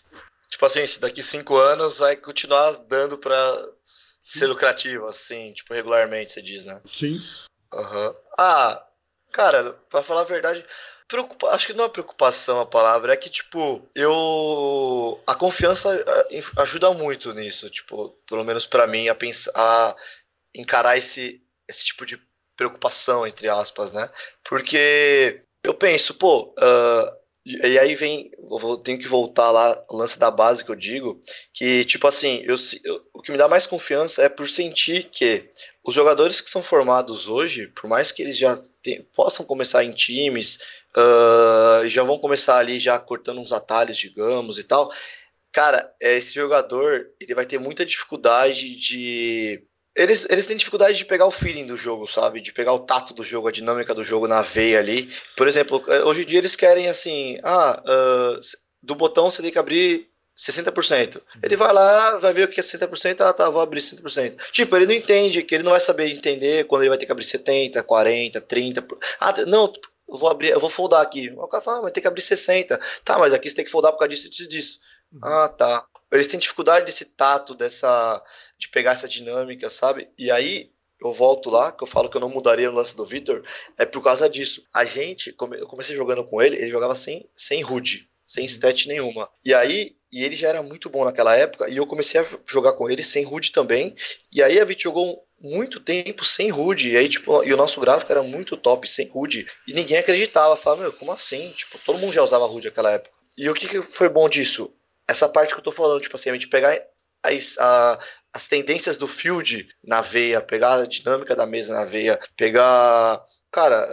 Tipo assim, se daqui cinco anos vai continuar dando para ser lucrativo, assim, tipo, regularmente, você diz, né? Sim. Uhum. Ah, cara, para falar a verdade, preocupa... acho que não é preocupação a palavra, é que, tipo, eu. A confiança eh, ajuda muito nisso, tipo, pelo menos para mim, a pensar, a encarar esse, esse tipo de preocupação, entre aspas, né? Porque eu penso, pô, uh, e aí vem, eu tenho que voltar lá, o lance da base que eu digo, que, tipo assim, eu, eu, o que me dá mais confiança é por sentir que os jogadores que são formados hoje, por mais que eles já te, possam começar em times, uh, já vão começar ali já cortando uns atalhos, digamos, e tal, cara, esse jogador, ele vai ter muita dificuldade de eles, eles têm dificuldade de pegar o feeling do jogo, sabe? De pegar o tato do jogo, a dinâmica do jogo na veia ali. Por exemplo, eh, hoje em dia eles querem assim: ah, uh, do botão você tem que abrir 60%. Ele vai lá, vai ver o que é 60%, ah, tá, vou abrir 60%. Tipo, ele não entende, que ele não vai saber entender quando ele vai ter que abrir 70, 40, 30. Ah, não, eu vou abrir, eu vou foldar aqui. O cara fala, ah, mas tem que abrir 60. Tá, mas aqui você tem que foldar por causa disso, disso, disso. Uhum. Ah, tá. Eles têm dificuldade desse tato, dessa de pegar essa dinâmica, sabe? E aí eu volto lá, que eu falo que eu não mudaria o lance do Victor, é por causa disso. A gente, eu comecei jogando com ele, ele jogava sem, sem HUD, sem stat nenhuma. E aí e ele já era muito bom naquela época, e eu comecei a jogar com ele sem HUD também, e aí a gente jogou muito tempo sem HUD, e aí, tipo, e o nosso gráfico era muito top sem HUD, e ninguém acreditava, falava, meu, como assim? Tipo, todo mundo já usava HUD naquela época. E o que, que foi bom disso? Essa parte que eu tô falando, tipo assim, a gente pegar as, a, as tendências do field na veia, pegar a dinâmica da mesa na veia, pegar cara,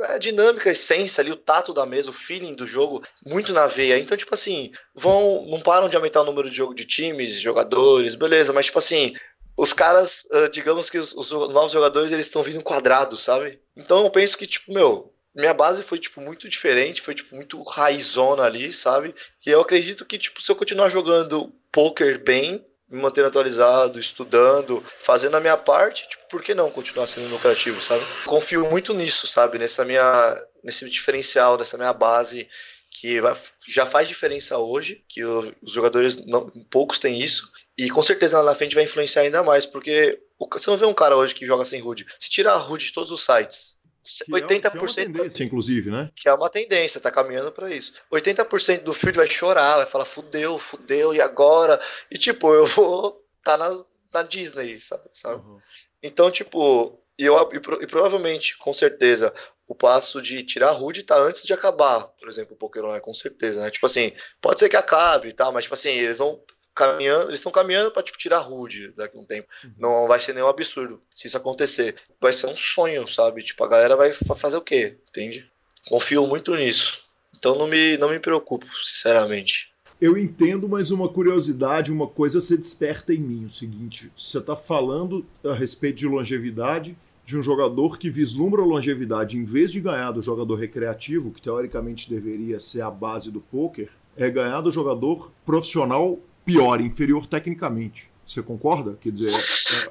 é, é a dinâmica, a essência ali, o tato da mesa, o feeling do jogo, muito na veia. Então, tipo assim, vão, não param de aumentar o número de jogo de times, jogadores, beleza, mas tipo assim, os caras, digamos que os, os novos jogadores, eles estão vindo quadrados, sabe? Então eu penso que, tipo, meu, minha base foi, tipo, muito diferente, foi, tipo, muito raizona ali, sabe? E eu acredito que, tipo, se eu continuar jogando poker bem, me mantendo atualizado, estudando, fazendo a minha parte, tipo, por que não continuar sendo lucrativo, sabe? Confio muito nisso, sabe? Nessa minha, nesse diferencial, nessa minha base que vai, já faz diferença hoje, que os jogadores, não, poucos têm isso, e com certeza lá na frente vai influenciar ainda mais, porque você não vê um cara hoje que joga sem HUD. Se tirar a HUD de todos os sites, que 80%. É, que é uma tendência, inclusive, né? Que é uma tendência, tá caminhando para isso. 80% do field vai chorar, vai falar, fudeu, fudeu, e agora? E tipo, eu vou tá na, na Disney, sabe? sabe? Uhum. Então, tipo, eu, e, e, provavelmente, com certeza, o passo de tirar a HUD tá antes de acabar, por exemplo, o Pokémon, é com certeza, né? Tipo assim, pode ser que acabe e tal, mas tipo assim, eles vão caminhando, eles estão caminhando para tipo tirar Rude daqui a um tempo. Uhum. Não vai ser nenhum absurdo se isso acontecer. Vai ser um sonho, sabe? Tipo, a galera vai fazer o quê? Entende? Confio muito nisso. Então não me não me preocupo, sinceramente. Eu entendo, mas uma curiosidade, uma coisa se desperta em mim, o seguinte, você está falando a respeito de longevidade de um jogador que vislumbra longevidade em vez de ganhar do jogador recreativo, que teoricamente deveria ser a base do poker, é ganhar do jogador profissional pior, inferior tecnicamente. Você concorda? Quer dizer,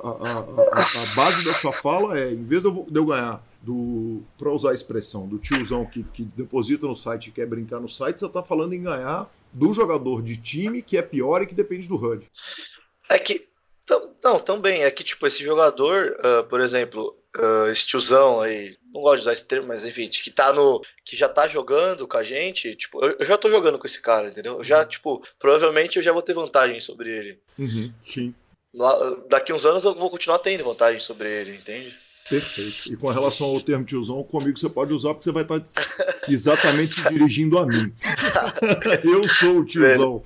a, a, a, a base da sua fala é, em vez de eu, de eu ganhar do, para usar a expressão, do tiozão que, que deposita no site e quer brincar no site, você está falando em ganhar do jogador de time que é pior e que depende do HUD. É que, não, também, é que tipo, esse jogador, uh, por exemplo, uh, esse tiozão aí, não gosto de usar esse termo, mas enfim, que tá no. que já tá jogando com a gente, tipo, eu, eu já tô jogando com esse cara, entendeu? Eu já, uhum. tipo, provavelmente eu já vou ter vantagem sobre ele. Uhum, sim. Lá, daqui uns anos eu vou continuar tendo vantagem sobre ele, entende? Perfeito. E com relação ao termo tiozão, comigo você pode usar porque você vai estar (laughs) exatamente se dirigindo a mim. (laughs) Eu sou o tiozão.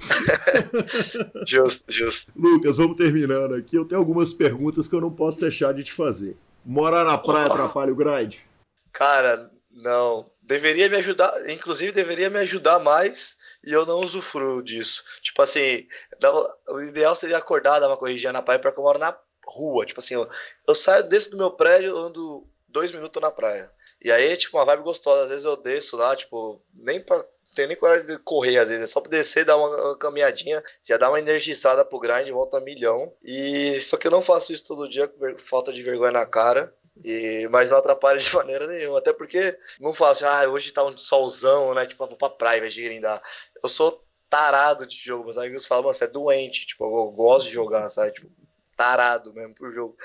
(laughs) justo, justo. Lucas, vamos terminando aqui. Eu tenho algumas perguntas que eu não posso deixar de te fazer. Morar na praia atrapalha o grind? Cara, não. Deveria me ajudar, inclusive deveria me ajudar mais e eu não usufruo disso. Tipo assim, o ideal seria acordar, dar uma corrigida na praia, porque eu moro na rua. Tipo assim, eu, eu saio, desço do meu prédio, ando dois minutos na praia. E aí, tipo, uma vibe gostosa. Às vezes eu desço lá, tipo, nem pra tenho nem coragem de correr, às vezes. É só pra descer, dar uma caminhadinha, já dá uma energizada pro grind, volta a milhão. E só que eu não faço isso todo dia, com falta de vergonha na cara. E, mas não atrapalha de (laughs) maneira nenhuma. Até porque não faço ah, hoje tá um solzão, né? Tipo, vou pra praia, vai de grindar. Eu sou tarado de jogo. Meus amigos falam, você é doente. Tipo, eu gosto de jogar, sabe? Tipo, tarado mesmo pro jogo.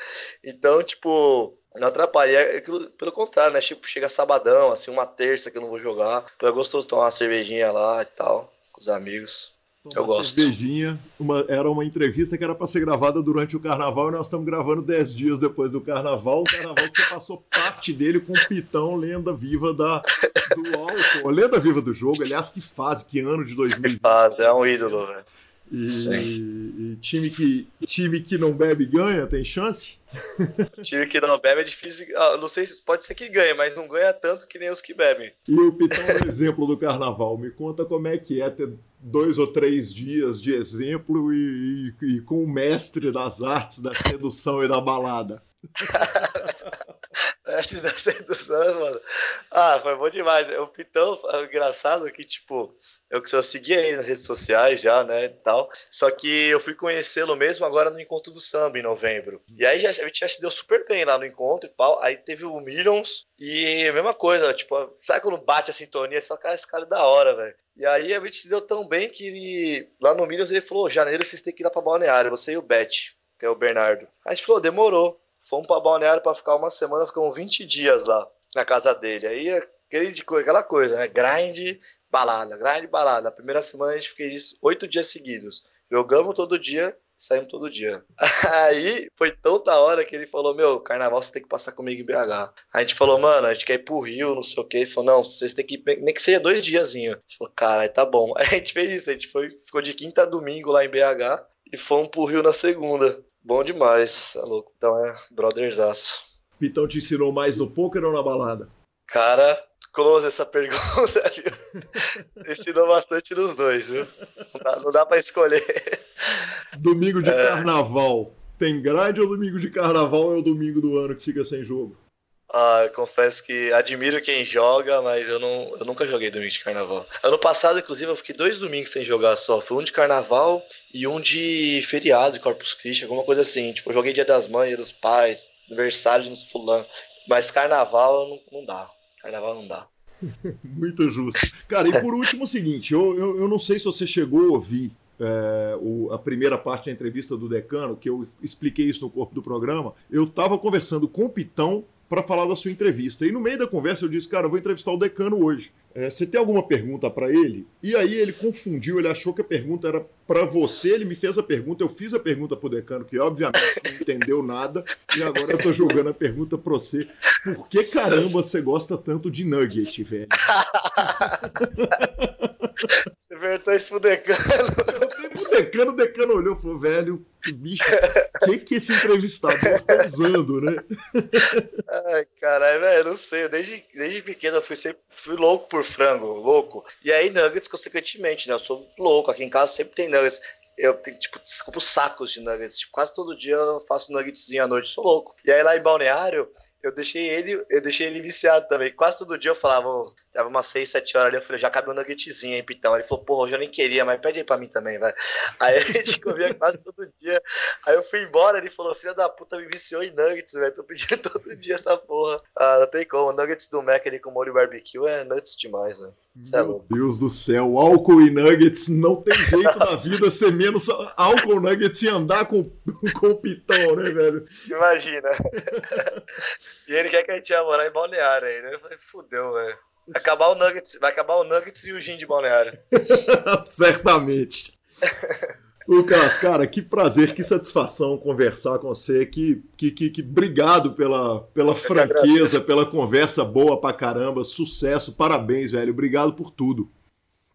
Então, tipo, não atrapalha. É, pelo contrário, né? Tipo, chega sabadão, assim, uma terça que eu não vou jogar. Então é gostoso tomar uma cervejinha lá e tal, com os amigos. Tomar eu gosto. Cervejinha, uma, era uma entrevista que era para ser gravada durante o carnaval e nós estamos gravando 10 dias depois do carnaval. O carnaval que você passou parte dele com o Pitão, lenda viva da, do álcool. Lenda viva do jogo, aliás, que fase, que ano de 2020. Que fase, é um ídolo, velho. E, e, time, que, time que não bebe ganha, tem chance? (laughs) time que não bebe é difícil. Ah, não sei se pode ser que ganhe, mas não ganha tanto que nem os que bebem. E o Pitão é um exemplo do carnaval. Me conta como é que é ter dois ou três dias de exemplo e, e, e com o mestre das artes da sedução e da balada. (laughs) Esses da sedução, mano. Ah, foi bom demais. O Pitão, é engraçado que, tipo, eu, eu seguia ele nas redes sociais já, né, e tal. Só que eu fui conhecê-lo mesmo agora no Encontro do Samba, em novembro. E aí já, a gente já se deu super bem lá no encontro e tal. Aí teve o Millions e a mesma coisa, tipo, sabe quando bate a sintonia? Você fala, cara, esse cara é da hora, velho. E aí a gente se deu tão bem que ele, lá no Millions ele falou, janeiro vocês têm que ir lá pra Balneário, você e o Bet, que é o Bernardo. Aí a gente falou, demorou. Fomos para Balneário para ficar uma semana, ficamos 20 dias lá na casa dele. Aí aquele aquela coisa, né? Grind, balada, grind, balada. A primeira semana a gente fez isso oito dias seguidos. Jogamos todo dia, saímos todo dia. (laughs) Aí foi tanta hora que ele falou: Meu, carnaval você tem que passar comigo em BH. A gente falou: Mano, a gente quer ir pro Rio, não sei o que. Ele falou: Não, vocês têm que ir, nem que seja dois diazinhos. Falou: Cara, tá bom. Aí (laughs) a gente fez isso, a gente foi, ficou de quinta a domingo lá em BH e fomos pro Rio na segunda. Bom demais, é louco. Então é brotherzaço. Pitão te ensinou mais no poker ou na balada? Cara, close essa (laughs) pergunta. Ensinou bastante nos dois, viu? Não dá, não dá pra escolher. Domingo de é... carnaval. Tem grade ou domingo de carnaval é o domingo do ano que fica sem jogo? Ah, eu confesso que admiro quem joga, mas eu, não, eu nunca joguei domingo de carnaval. Ano passado, inclusive, eu fiquei dois domingos sem jogar só. Foi um de carnaval e um de feriado de Corpus Christi, alguma coisa assim. Tipo, eu joguei dia das mães, dia dos pais, aniversário de uns fulano. Mas carnaval não, não dá. Carnaval não dá. (laughs) Muito justo. Cara, e por último o seguinte, eu, eu, eu, não sei se você chegou a ouvir é, o, a primeira parte da entrevista do Decano, que eu expliquei isso no corpo do programa. Eu estava conversando com o Pitão para falar da sua entrevista. E no meio da conversa eu disse, cara, eu vou entrevistar o decano hoje. É, você tem alguma pergunta para ele? E aí ele confundiu, ele achou que a pergunta era para você, ele me fez a pergunta, eu fiz a pergunta pro decano, que obviamente não entendeu nada, e agora eu tô jogando a pergunta para você. Por que caramba você gosta tanto de nugget, velho? (laughs) Você perguntou isso pro decano. Eu pro decano, o decano olhou e falou, velho, que bicho, o que, que esse entrevistador tá usando, né? Ai, caralho, velho, não sei. Desde, desde pequeno eu fui sempre fui louco por frango, louco. E aí, nuggets, consequentemente, né? Eu sou louco. Aqui em casa sempre tem nuggets. Eu tenho, tipo, desculpa, sacos de nuggets. Tipo, quase todo dia eu faço nuggetzinho à noite, sou louco. E aí lá em Balneário, eu deixei ele, eu deixei ele viciado também. Quase todo dia eu falava, oh, tava umas 6, 7 horas ali, eu falei, já cabe um nuggetzinho, hein, Pitão. Ele falou, porra, hoje eu nem queria, mas pede aí pra mim também, vai. Aí a gente (laughs) comia quase todo dia. Aí eu fui embora, ele falou, filha da puta, me viciou em nuggets, velho. Tô pedindo (laughs) todo dia essa porra. Ah, não tem como. Nuggets do Mac ali com molho barbecue é nuts demais, né? É Meu é Deus do céu, álcool e nuggets não tem jeito na (laughs) vida ser menos álcool, nuggets e andar com, com o pitão, né, velho? Imagina. E ele quer que a gente ia morar em Balneário aí, né? Eu falei, fudeu, velho. Acabar o Nuggets, vai acabar o Nuggets e o gin de Balneário. (laughs) Certamente. Lucas, cara, que prazer, que satisfação conversar com você. Que, que, que, que obrigado pela, pela franqueza, pela conversa boa pra caramba. Sucesso, parabéns, velho. Obrigado por tudo.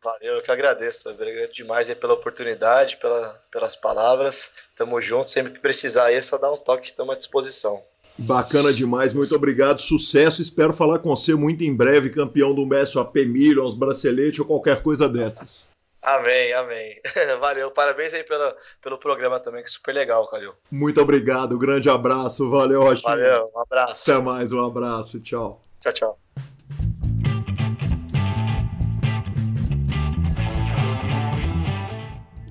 Valeu, eu que agradeço. Obrigado demais aí pela oportunidade, pela, pelas palavras. Tamo junto. Sempre que precisar aí, é só dar um toque, estamos à disposição. Bacana demais, muito obrigado, sucesso. Espero falar com você muito em breve, campeão do Messi AP Millions, bracelete ou qualquer coisa dessas. Amém, amém. (laughs) Valeu, parabéns aí pelo, pelo programa também, que é super legal, Calil. Muito obrigado, grande abraço, valeu, Rochinha. Valeu, um abraço. Até mais, um abraço, tchau. Tchau, tchau.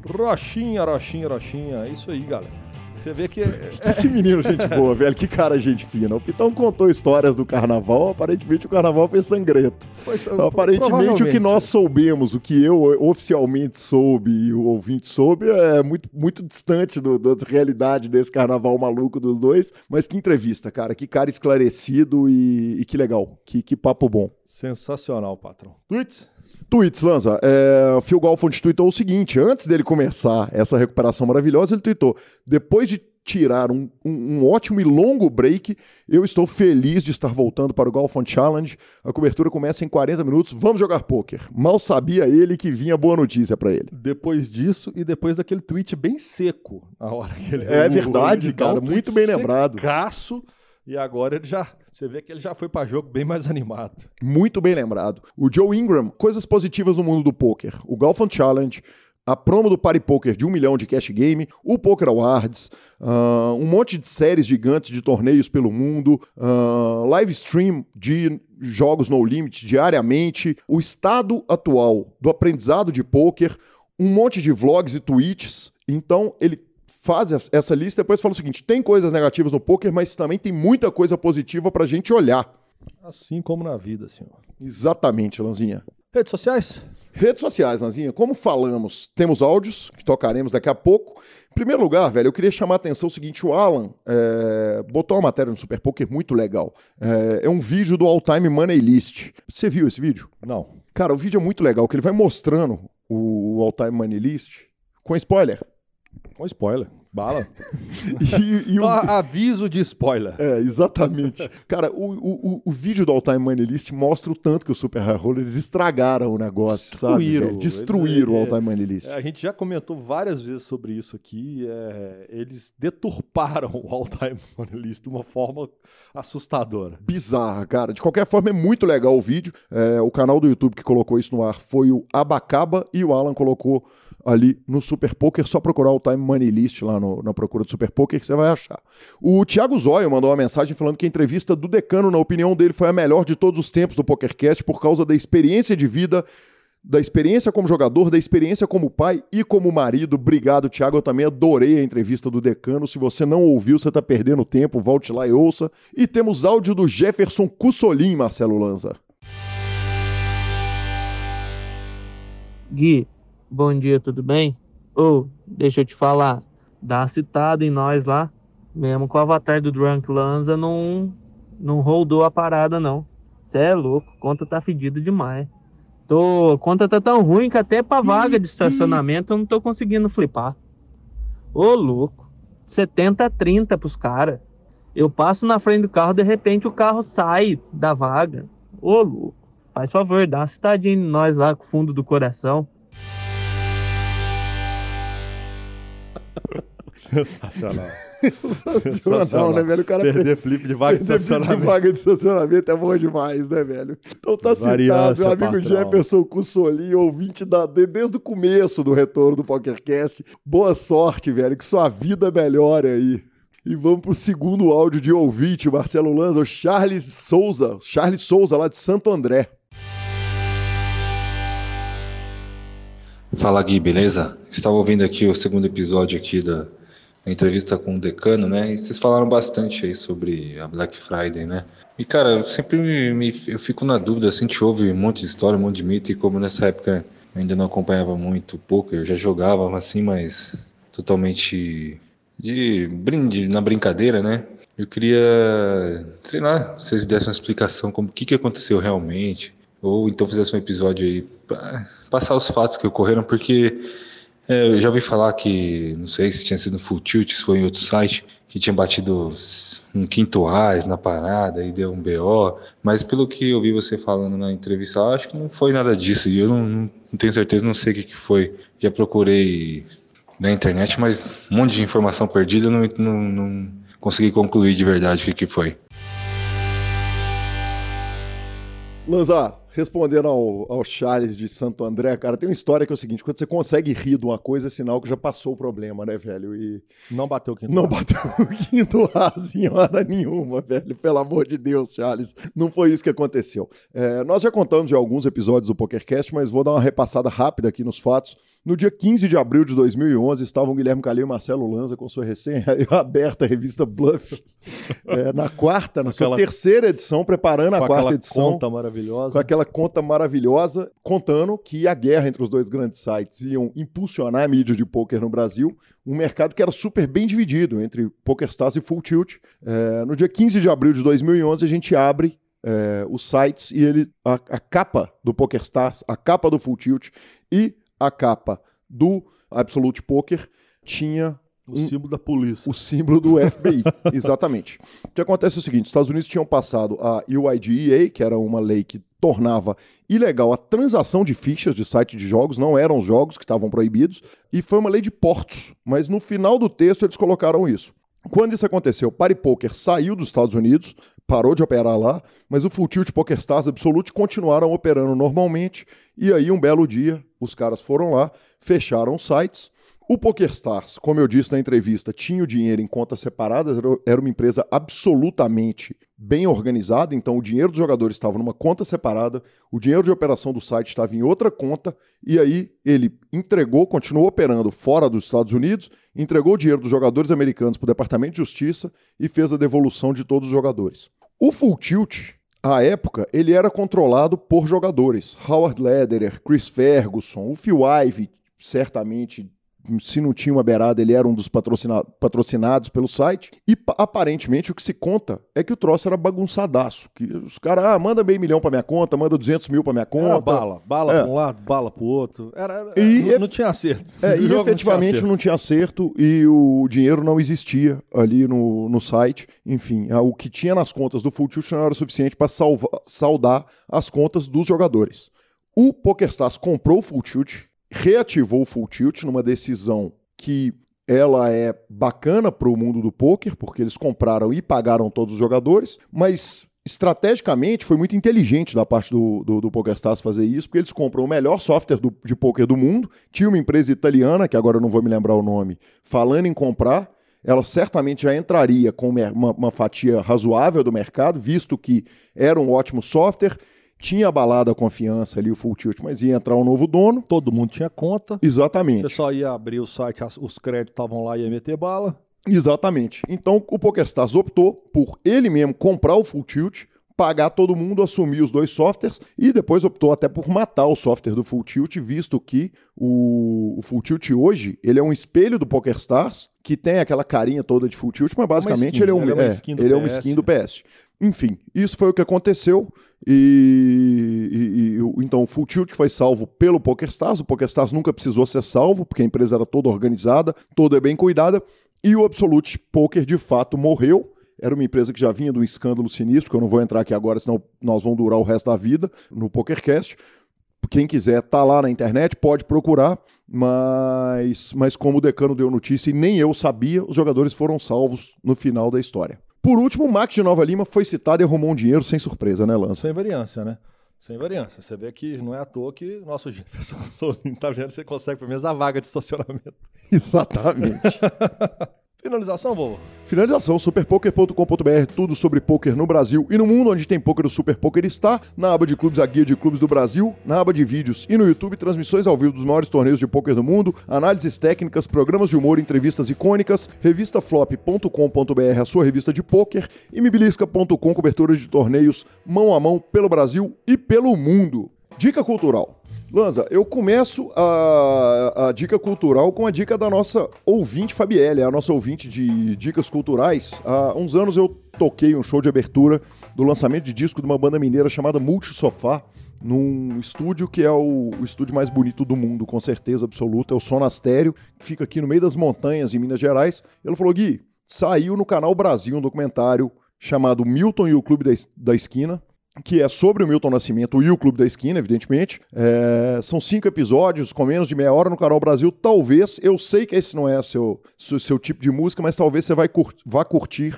Rochinha, Rochinha, Rochinha, é isso aí, galera. Você vê que. É... (laughs) que menino, gente boa, velho. Que cara, gente fina. O Pitão contou histórias do carnaval. Aparentemente, o carnaval foi sangrento. Pois, aparentemente, o que nós soubemos, o que eu oficialmente soube e o ouvinte soube, é muito, muito distante do, da realidade desse carnaval maluco dos dois. Mas que entrevista, cara. Que cara esclarecido e, e que legal. Que, que papo bom. Sensacional, patrão. Tweets? Tweets, Lanza. É, Phil Galfond tweetou o seguinte: antes dele começar essa recuperação maravilhosa, ele tweetou: depois de tirar um, um, um, ótimo e longo break. Eu estou feliz de estar voltando para o Golfon Challenge. A cobertura começa em 40 minutos. Vamos jogar poker. Mal sabia ele que vinha boa notícia para ele. Depois disso e depois daquele tweet bem seco, a hora que ele É (laughs) verdade, cara, muito bem lembrado. Caço e agora ele já. Você vê que ele já foi para jogo bem mais animado. Muito bem lembrado. O Joe Ingram, coisas positivas no mundo do poker. O Golf on Challenge, a promo do Party Poker de um milhão de cash game, o Poker Awards, uh, um monte de séries gigantes de torneios pelo mundo, uh, live stream de jogos no limit diariamente, o estado atual do aprendizado de poker, um monte de vlogs e tweets. Então, ele faz essa lista e depois fala o seguinte: tem coisas negativas no poker, mas também tem muita coisa positiva para a gente olhar. Assim como na vida, senhor. Exatamente, Lanzinha. Redes sociais? Redes sociais, Nazinha, como falamos, temos áudios que tocaremos daqui a pouco. Em primeiro lugar, velho, eu queria chamar a atenção o seguinte: o Alan é, botou uma matéria no Super Poker muito legal. É, é um vídeo do All Time Money List. Você viu esse vídeo? Não. Cara, o vídeo é muito legal, que ele vai mostrando o All Time Money List com spoiler. Com spoiler. Bala. (laughs) E, e o- Aviso de spoiler. É, exatamente. Cara, o, o, o- vídeo do All Time Money List mostra o tanto que os Super High Rollers estragaram o negócio, sabe? Destruíram. velho? Destruíram o All Eles- Time Money List. É, a gente já comentou várias vezes sobre isso aqui. é, eles deturparam o all-time money list de uma forma assustadora. bizarra, cara. De qualquer forma, é muito legal o vídeo. É, o canal do YouTube que colocou isso no ar foi o Abacaba e o Alan colocou ali no Super Poker. Só procurar o Time Money List lá no- na procura do Super Poker que você vai achar. O Thiago Zóio mandou uma mensagem falando que a entrevista do Decano, na opinião dele, foi a melhor de todos os tempos do PokerCast por causa da experiência de vida. Da experiência como jogador, da experiência como pai e como marido. Obrigado, Thiago. Eu também adorei a entrevista do Decano. Se você não ouviu, você está perdendo tempo. Volte lá e ouça. E temos áudio do Jefferson Cussolim, Marcelo Lanza. Gui, bom dia, tudo bem? Ô, deixa eu te falar, dá uma citada em nós lá. Mesmo com o avatar do Drunk Lanza não, não roldou a parada, não. Cê é louco, conta tá fedido demais. Tô, conta tá tão ruim que até pra vaga de estacionamento eu não tô conseguindo flipar. Ô, louco, 70 a 30 pros caras. Eu passo na frente do carro, de repente o carro sai da vaga. Ô, louco. Faz favor, dá uma citadinha em nós lá com o fundo do coração. (laughs) Sensacional. Sensacional, né, velho? O cara Perder flip de vaga de Perder de estacionamento. vaga de estacionamento é bom demais, né, velho? Então tá citado, meu amigo patrão. Jefferson Cussolim, ouvinte da, de- desde o começo do retorno do PokerCast. Boa sorte, velho, que sua vida melhore aí. E vamos pro segundo áudio de ouvinte, Marcelo Lanza, o Charles Souza, Charles Souza, lá de Santo André. Fala Gui, beleza? Estava ouvindo aqui o segundo episódio aqui da, entrevista com o decano, né? E vocês falaram bastante aí sobre a Black Friday, né? E cara, eu sempre me, me- eu fico na dúvida, assim, gente ouve um monte de história, um monte de mito, e como nessa época eu ainda não acompanhava muito poker, eu já jogava assim, mas totalmente de brinde, na brincadeira, né? Eu queria, sei lá, se vocês dessem uma explicação como o que, que aconteceu realmente, ou então fizesse um episódio aí pra passar os fatos que ocorreram, porque é, eu já ouvi falar que, não sei se tinha sido no Full Tilt, se foi em outro site, que tinha batido um quinto AS na parada e deu um BO, mas pelo que eu vi você falando na entrevista, acho que não foi nada disso, e eu não, não tenho certeza, não sei o que, que foi. Já procurei na internet, mas um monte de informação perdida, não, não, não consegui concluir de verdade o que, que foi. Lanza, respondendo ao, ao Charles de Santo André, cara, tem uma história que é o seguinte: quando você consegue rir de uma coisa, é sinal que já passou o problema, né, velho? E Não bateu o quinto. não bateu o quinto raso em hora nenhuma, velho. Pelo amor de Deus, Charles. Não foi isso que aconteceu. É, nós já contamos de alguns episódios do PokerCast, mas vou dar uma repassada rápida aqui nos fatos. No dia 15 de abril de 2011, estavam Guilherme Calil e Marcelo Lanza com sua recém-aberta (laughs) revista Bluff, é, na quarta, na sua Aquela- terceira edição, preparando a Com quarta aquela edição conta maravilhosa. com aquela conta maravilhosa, contando que a guerra entre os dois grandes sites iam impulsionar a mídia de poker no Brasil, um mercado que era super bem dividido entre PokerStars e Full Tilt. É, no dia 15 de abril de 2011, a gente abre é, os sites e ele a, a capa do PokerStars, a capa do Full Tilt e a capa do Absolute Poker tinha O símbolo da polícia. o símbolo do FBI, (laughs) exatamente. O que acontece é o seguinte: os Estados Unidos tinham passado a UIDEA, que era uma lei que tornava ilegal a transação de fichas de site de jogos, não eram os jogos que estavam proibidos, e foi uma lei de portos. Mas no final do texto eles colocaram isso. Quando isso aconteceu, o Party Poker saiu dos Estados Unidos, parou de operar lá, mas o Full Tilt Poker Stars Absolute continuaram operando normalmente, e aí um belo dia os caras foram lá, fecharam os sites, o PokerStars, como eu disse na entrevista, tinha o dinheiro em contas separadas, era- uma empresa absolutamente bem organizada, então o dinheiro dos jogadores estava numa conta separada, o dinheiro de operação do site estava em outra conta, e aí ele entregou, continuou operando fora dos Estados Unidos, entregou o dinheiro dos jogadores americanos para o Departamento de Justiça e fez a devolução de todos os jogadores. O Full Tilt à época, ele era controlado por jogadores. Howard Lederer, Chris Ferguson, o Phil Ivey, certamente se não tinha uma beirada, ele era um dos patrocina patrocinados pelo site. E aparentemente o que se conta é que o troço era bagunçadaço. Que os caras, ah, manda meio milhão pra minha conta, manda 200 mil pra minha conta. Era bala, bala é. pra um lado, bala pro outro. Era, e não, não, tinha acerto. É, (laughs) e efetivamente não tinha, acerto e o dinheiro não existia ali no, no site. Enfim, o que tinha nas contas do Full Tilt não era suficiente para saldar as contas dos jogadores. O PokerStars comprou o Full Tilt, reativou o Full Tilt numa decisão que ela é bacana para o mundo do poker, porque eles compraram e pagaram todos os jogadores, mas estrategicamente foi muito inteligente da parte do, do, do PokerStars fazer isso, porque eles compram o melhor software do, de poker do mundo. Tinha uma empresa italiana, que agora eu não vou me lembrar o nome, falando em comprar. Ela certamente já entraria com uma, uma fatia razoável do mercado, visto que era um ótimo software tinha abalado a confiança ali, o Full Tilt, mas ia entrar um novo dono. Todo mundo tinha conta. Exatamente. Você só ia abrir o site, os créditos estavam lá e ia meter bala. Exatamente. Então o PokerStars optou por ele mesmo comprar o Full Tilt, pagar todo mundo, assumir os dois softwares e depois optou até por matar o software do Full Tilt, visto que o, o Full Tilt hoje ele é um espelho do PokerStars, que tem aquela carinha toda de Full Tilt, mas basicamente ele é, um, é, é, skin, ele é uma skin do PS. Enfim, isso foi o que aconteceu. E, e, e, então o Full Tilt foi salvo pelo PokerStars. O PokerStars nunca precisou ser salvo, porque a empresa era toda organizada, toda bem cuidada. E o Absolute Poker de fato morreu. Era uma empresa que já vinha de um escândalo sinistro, que eu não vou entrar aqui agora, senão nós vamos durar o resto da vida no PokerCast. Quem quiser tá lá na internet, pode procurar, mas, mas como o decano deu notícia e nem eu sabia, os jogadores foram salvos no final da história. Por último, o Max de Nova Lima foi citado e arrumou um dinheiro sem surpresa, né, Lança? Sem variância, né? Sem variância. Você vê que não é à toa que nosso Jefferson (laughs) tá vendo, você consegue pelo menos a vaga de estacionamento. (laughs) Exatamente. (laughs) Finalização, vovô? Finalização, superpoker.com.br, tudo sobre poker no Brasil e no mundo, onde tem poker, o Super Poker está, na aba de clubes, a guia de clubes do Brasil, na aba de vídeos e no YouTube, transmissões ao vivo dos maiores torneios de poker do mundo, análises técnicas, programas de humor, entrevistas icônicas, revistaflop.com.br, a sua revista de poker, e mibilisca.com, cobertura de torneios mão a mão pelo Brasil e pelo mundo. Dica cultural. Lanza, eu começo a, a, dica cultural com a dica da nossa ouvinte Fabielle, a nossa ouvinte de dicas culturais. Há uns anos eu toquei um show de abertura do lançamento de disco de uma banda mineira chamada Multi Sofá, num estúdio que é o, o, estúdio mais bonito do mundo, com certeza absoluta, é o Sonastério, que fica aqui no meio das montanhas em Minas Gerais. Ele falou, Gui, saiu no Canal Brasil um documentário chamado Milton e o Clube da, da Esquina, que é sobre o Milton Nascimento e o Clube da Esquina, evidentemente. É, são cinco episódios, com menos de meia hora no canal Brasil. Talvez, eu sei que esse não é seu, seu, seu tipo de música, mas talvez você vai cur vá curtir,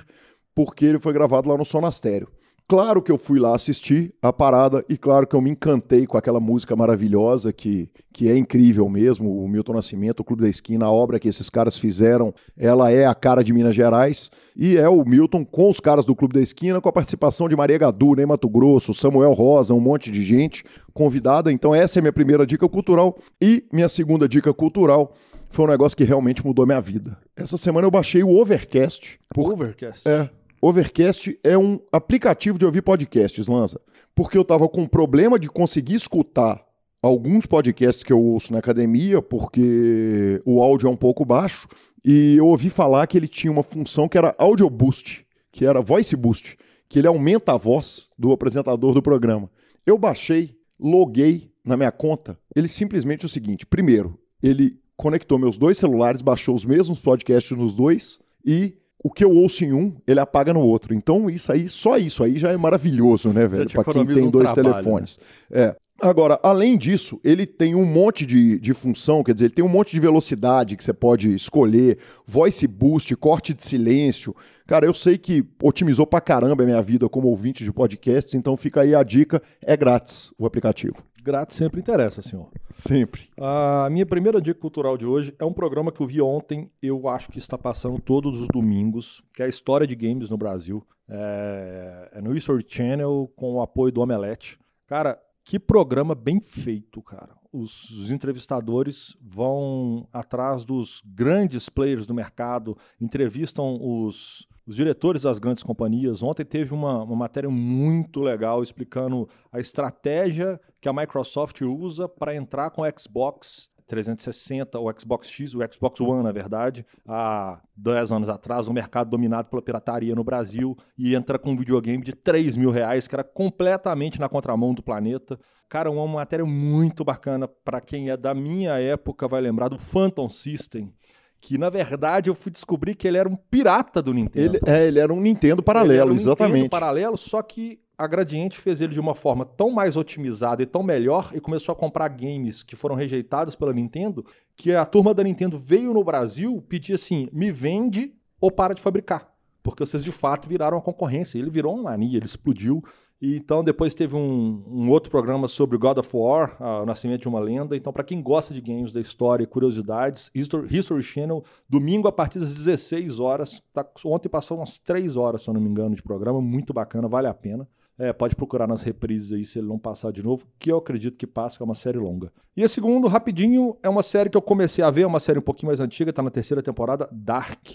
porque ele foi gravado lá no Sonastério. Claro que eu fui lá assistir a parada e claro que eu me encantei com aquela música maravilhosa que, que é incrível mesmo, o Milton Nascimento, o Clube da Esquina, a obra que esses caras fizeram, ela é a cara de Minas Gerais e é o Milton com os caras do Clube da Esquina, com a participação de Maria Gadu, Ney Mato Grosso, Samuel Rosa, um monte de gente convidada. Então essa é a minha primeira dica cultural e minha segunda dica cultural foi um negócio que realmente mudou minha vida. Essa semana eu baixei o Overcast. Por... Overcast? É, Overcast é um aplicativo de ouvir podcasts, Lanza. Porque eu estava com problema de conseguir escutar alguns podcasts que eu ouço na academia, porque o áudio é um pouco baixo, e eu ouvi falar que ele tinha uma função que era Audio Boost, que era Voice Boost, que ele aumenta a voz do apresentador do programa. Eu baixei, loguei na minha conta, ele simplesmente é o seguinte: primeiro, ele conectou meus dois celulares, baixou os mesmos podcasts nos dois e o que eu ouço em um, ele apaga no outro. Então, isso aí, só isso aí já é maravilhoso, né, velho? Para quem tem dois trabalho, telefones. Né? É. Agora, além disso, ele tem um monte de, de função, quer dizer, ele tem um monte de velocidade que você pode escolher, voice boost, corte de silêncio. Cara, eu sei que otimizou pra caramba a minha vida como ouvinte de podcasts, então fica aí a dica, é grátis o aplicativo grátis sempre interessa, senhor. Sempre. A minha primeira dica cultural de hoje é um programa que eu vi ontem, eu acho que está passando todos os domingos, que é a história de games no Brasil. É, é no History Channel com o apoio do Omelete. Cara, que programa bem feito, cara. Os, os, entrevistadores vão atrás dos grandes players do mercado, entrevistam os os diretores das grandes companhias. Ontem teve uma, uma matéria muito legal explicando a estratégia que a Microsoft usa para entrar com o Xbox 360, o Xbox X, o Xbox One, na verdade, há 10 anos atrás, um mercado dominado pela pirataria no Brasil, e entra com um videogame de 3 mil reais, que era completamente na contramão do planeta. Cara, uma matéria muito bacana para quem é da minha época, vai lembrar do Phantom System, que na verdade eu fui descobrir que ele era um pirata do Nintendo. Ele, é, ele era um Nintendo paralelo, um exatamente. Nintendo paralelo, só que a Gradiente fez ele de uma forma tão mais otimizada e tão melhor e começou a comprar games que foram rejeitados pela Nintendo, que a turma da Nintendo veio no Brasil pedir assim: me vende ou para de fabricar. Porque vocês de fato viraram a concorrência. Ele virou uma mania, ele explodiu. E então depois teve um, um, outro programa sobre God of War, o nascimento de uma lenda. Então, para quem gosta de games da história e curiosidades, History, History, Channel, domingo a partir das 16 horas. Tá, ontem passou umas 3 horas, se eu não me engano, de programa. Muito bacana, vale a pena. É, pode procurar nas reprises aí se ele não passar de novo, que eu acredito que passa, que é uma série longa. E a segundo, rapidinho, é uma série que eu comecei a ver, é uma série um pouquinho mais antiga, tá na terceira temporada, Dark.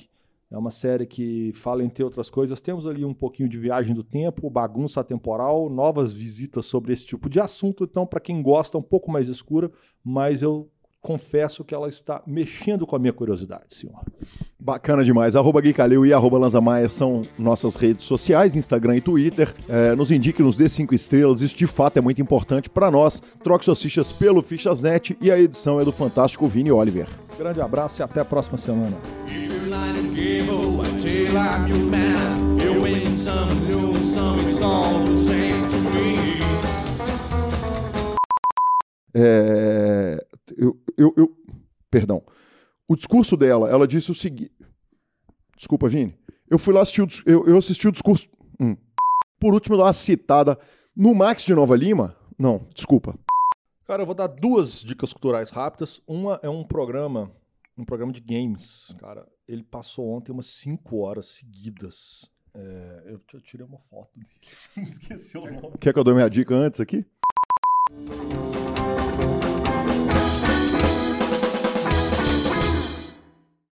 É uma série que fala, entre outras coisas, temos ali um pouquinho de viagem do tempo, bagunça temporal, novas visitas sobre esse tipo de assunto. Então, para quem gosta, um pouco mais escura, mas eu confesso que ela está mexendo com a minha curiosidade, senhor. Bacana demais. Arroba Gui Calil e arroba Lanzamaia são nossas redes sociais, Instagram e Twitter. É, nos indique, nos dê cinco estrelas. Isso de fato é muito importante para nós. Troque suas fichas pelo Fichasnet e a edição é do fantástico Vini Oliver. Grande abraço e até a próxima semana. É, eu, eu, eu, perdão. O discurso dela, ela disse o seguinte. Desculpa, Vini. Eu fui lá assistir o, eu, eu assisti o discurso. Hum. Por último, uma citada no Max de Nova Lima. Não, desculpa. Cara, eu vou dar duas dicas culturais rápidas. Uma é um programa, um programa de games. Cara, ele passou ontem umas 5 horas seguidas. É, eu, eu, tirei uma foto dele. (laughs) Esqueci o nome. Quer que eu dê minha dica antes aqui?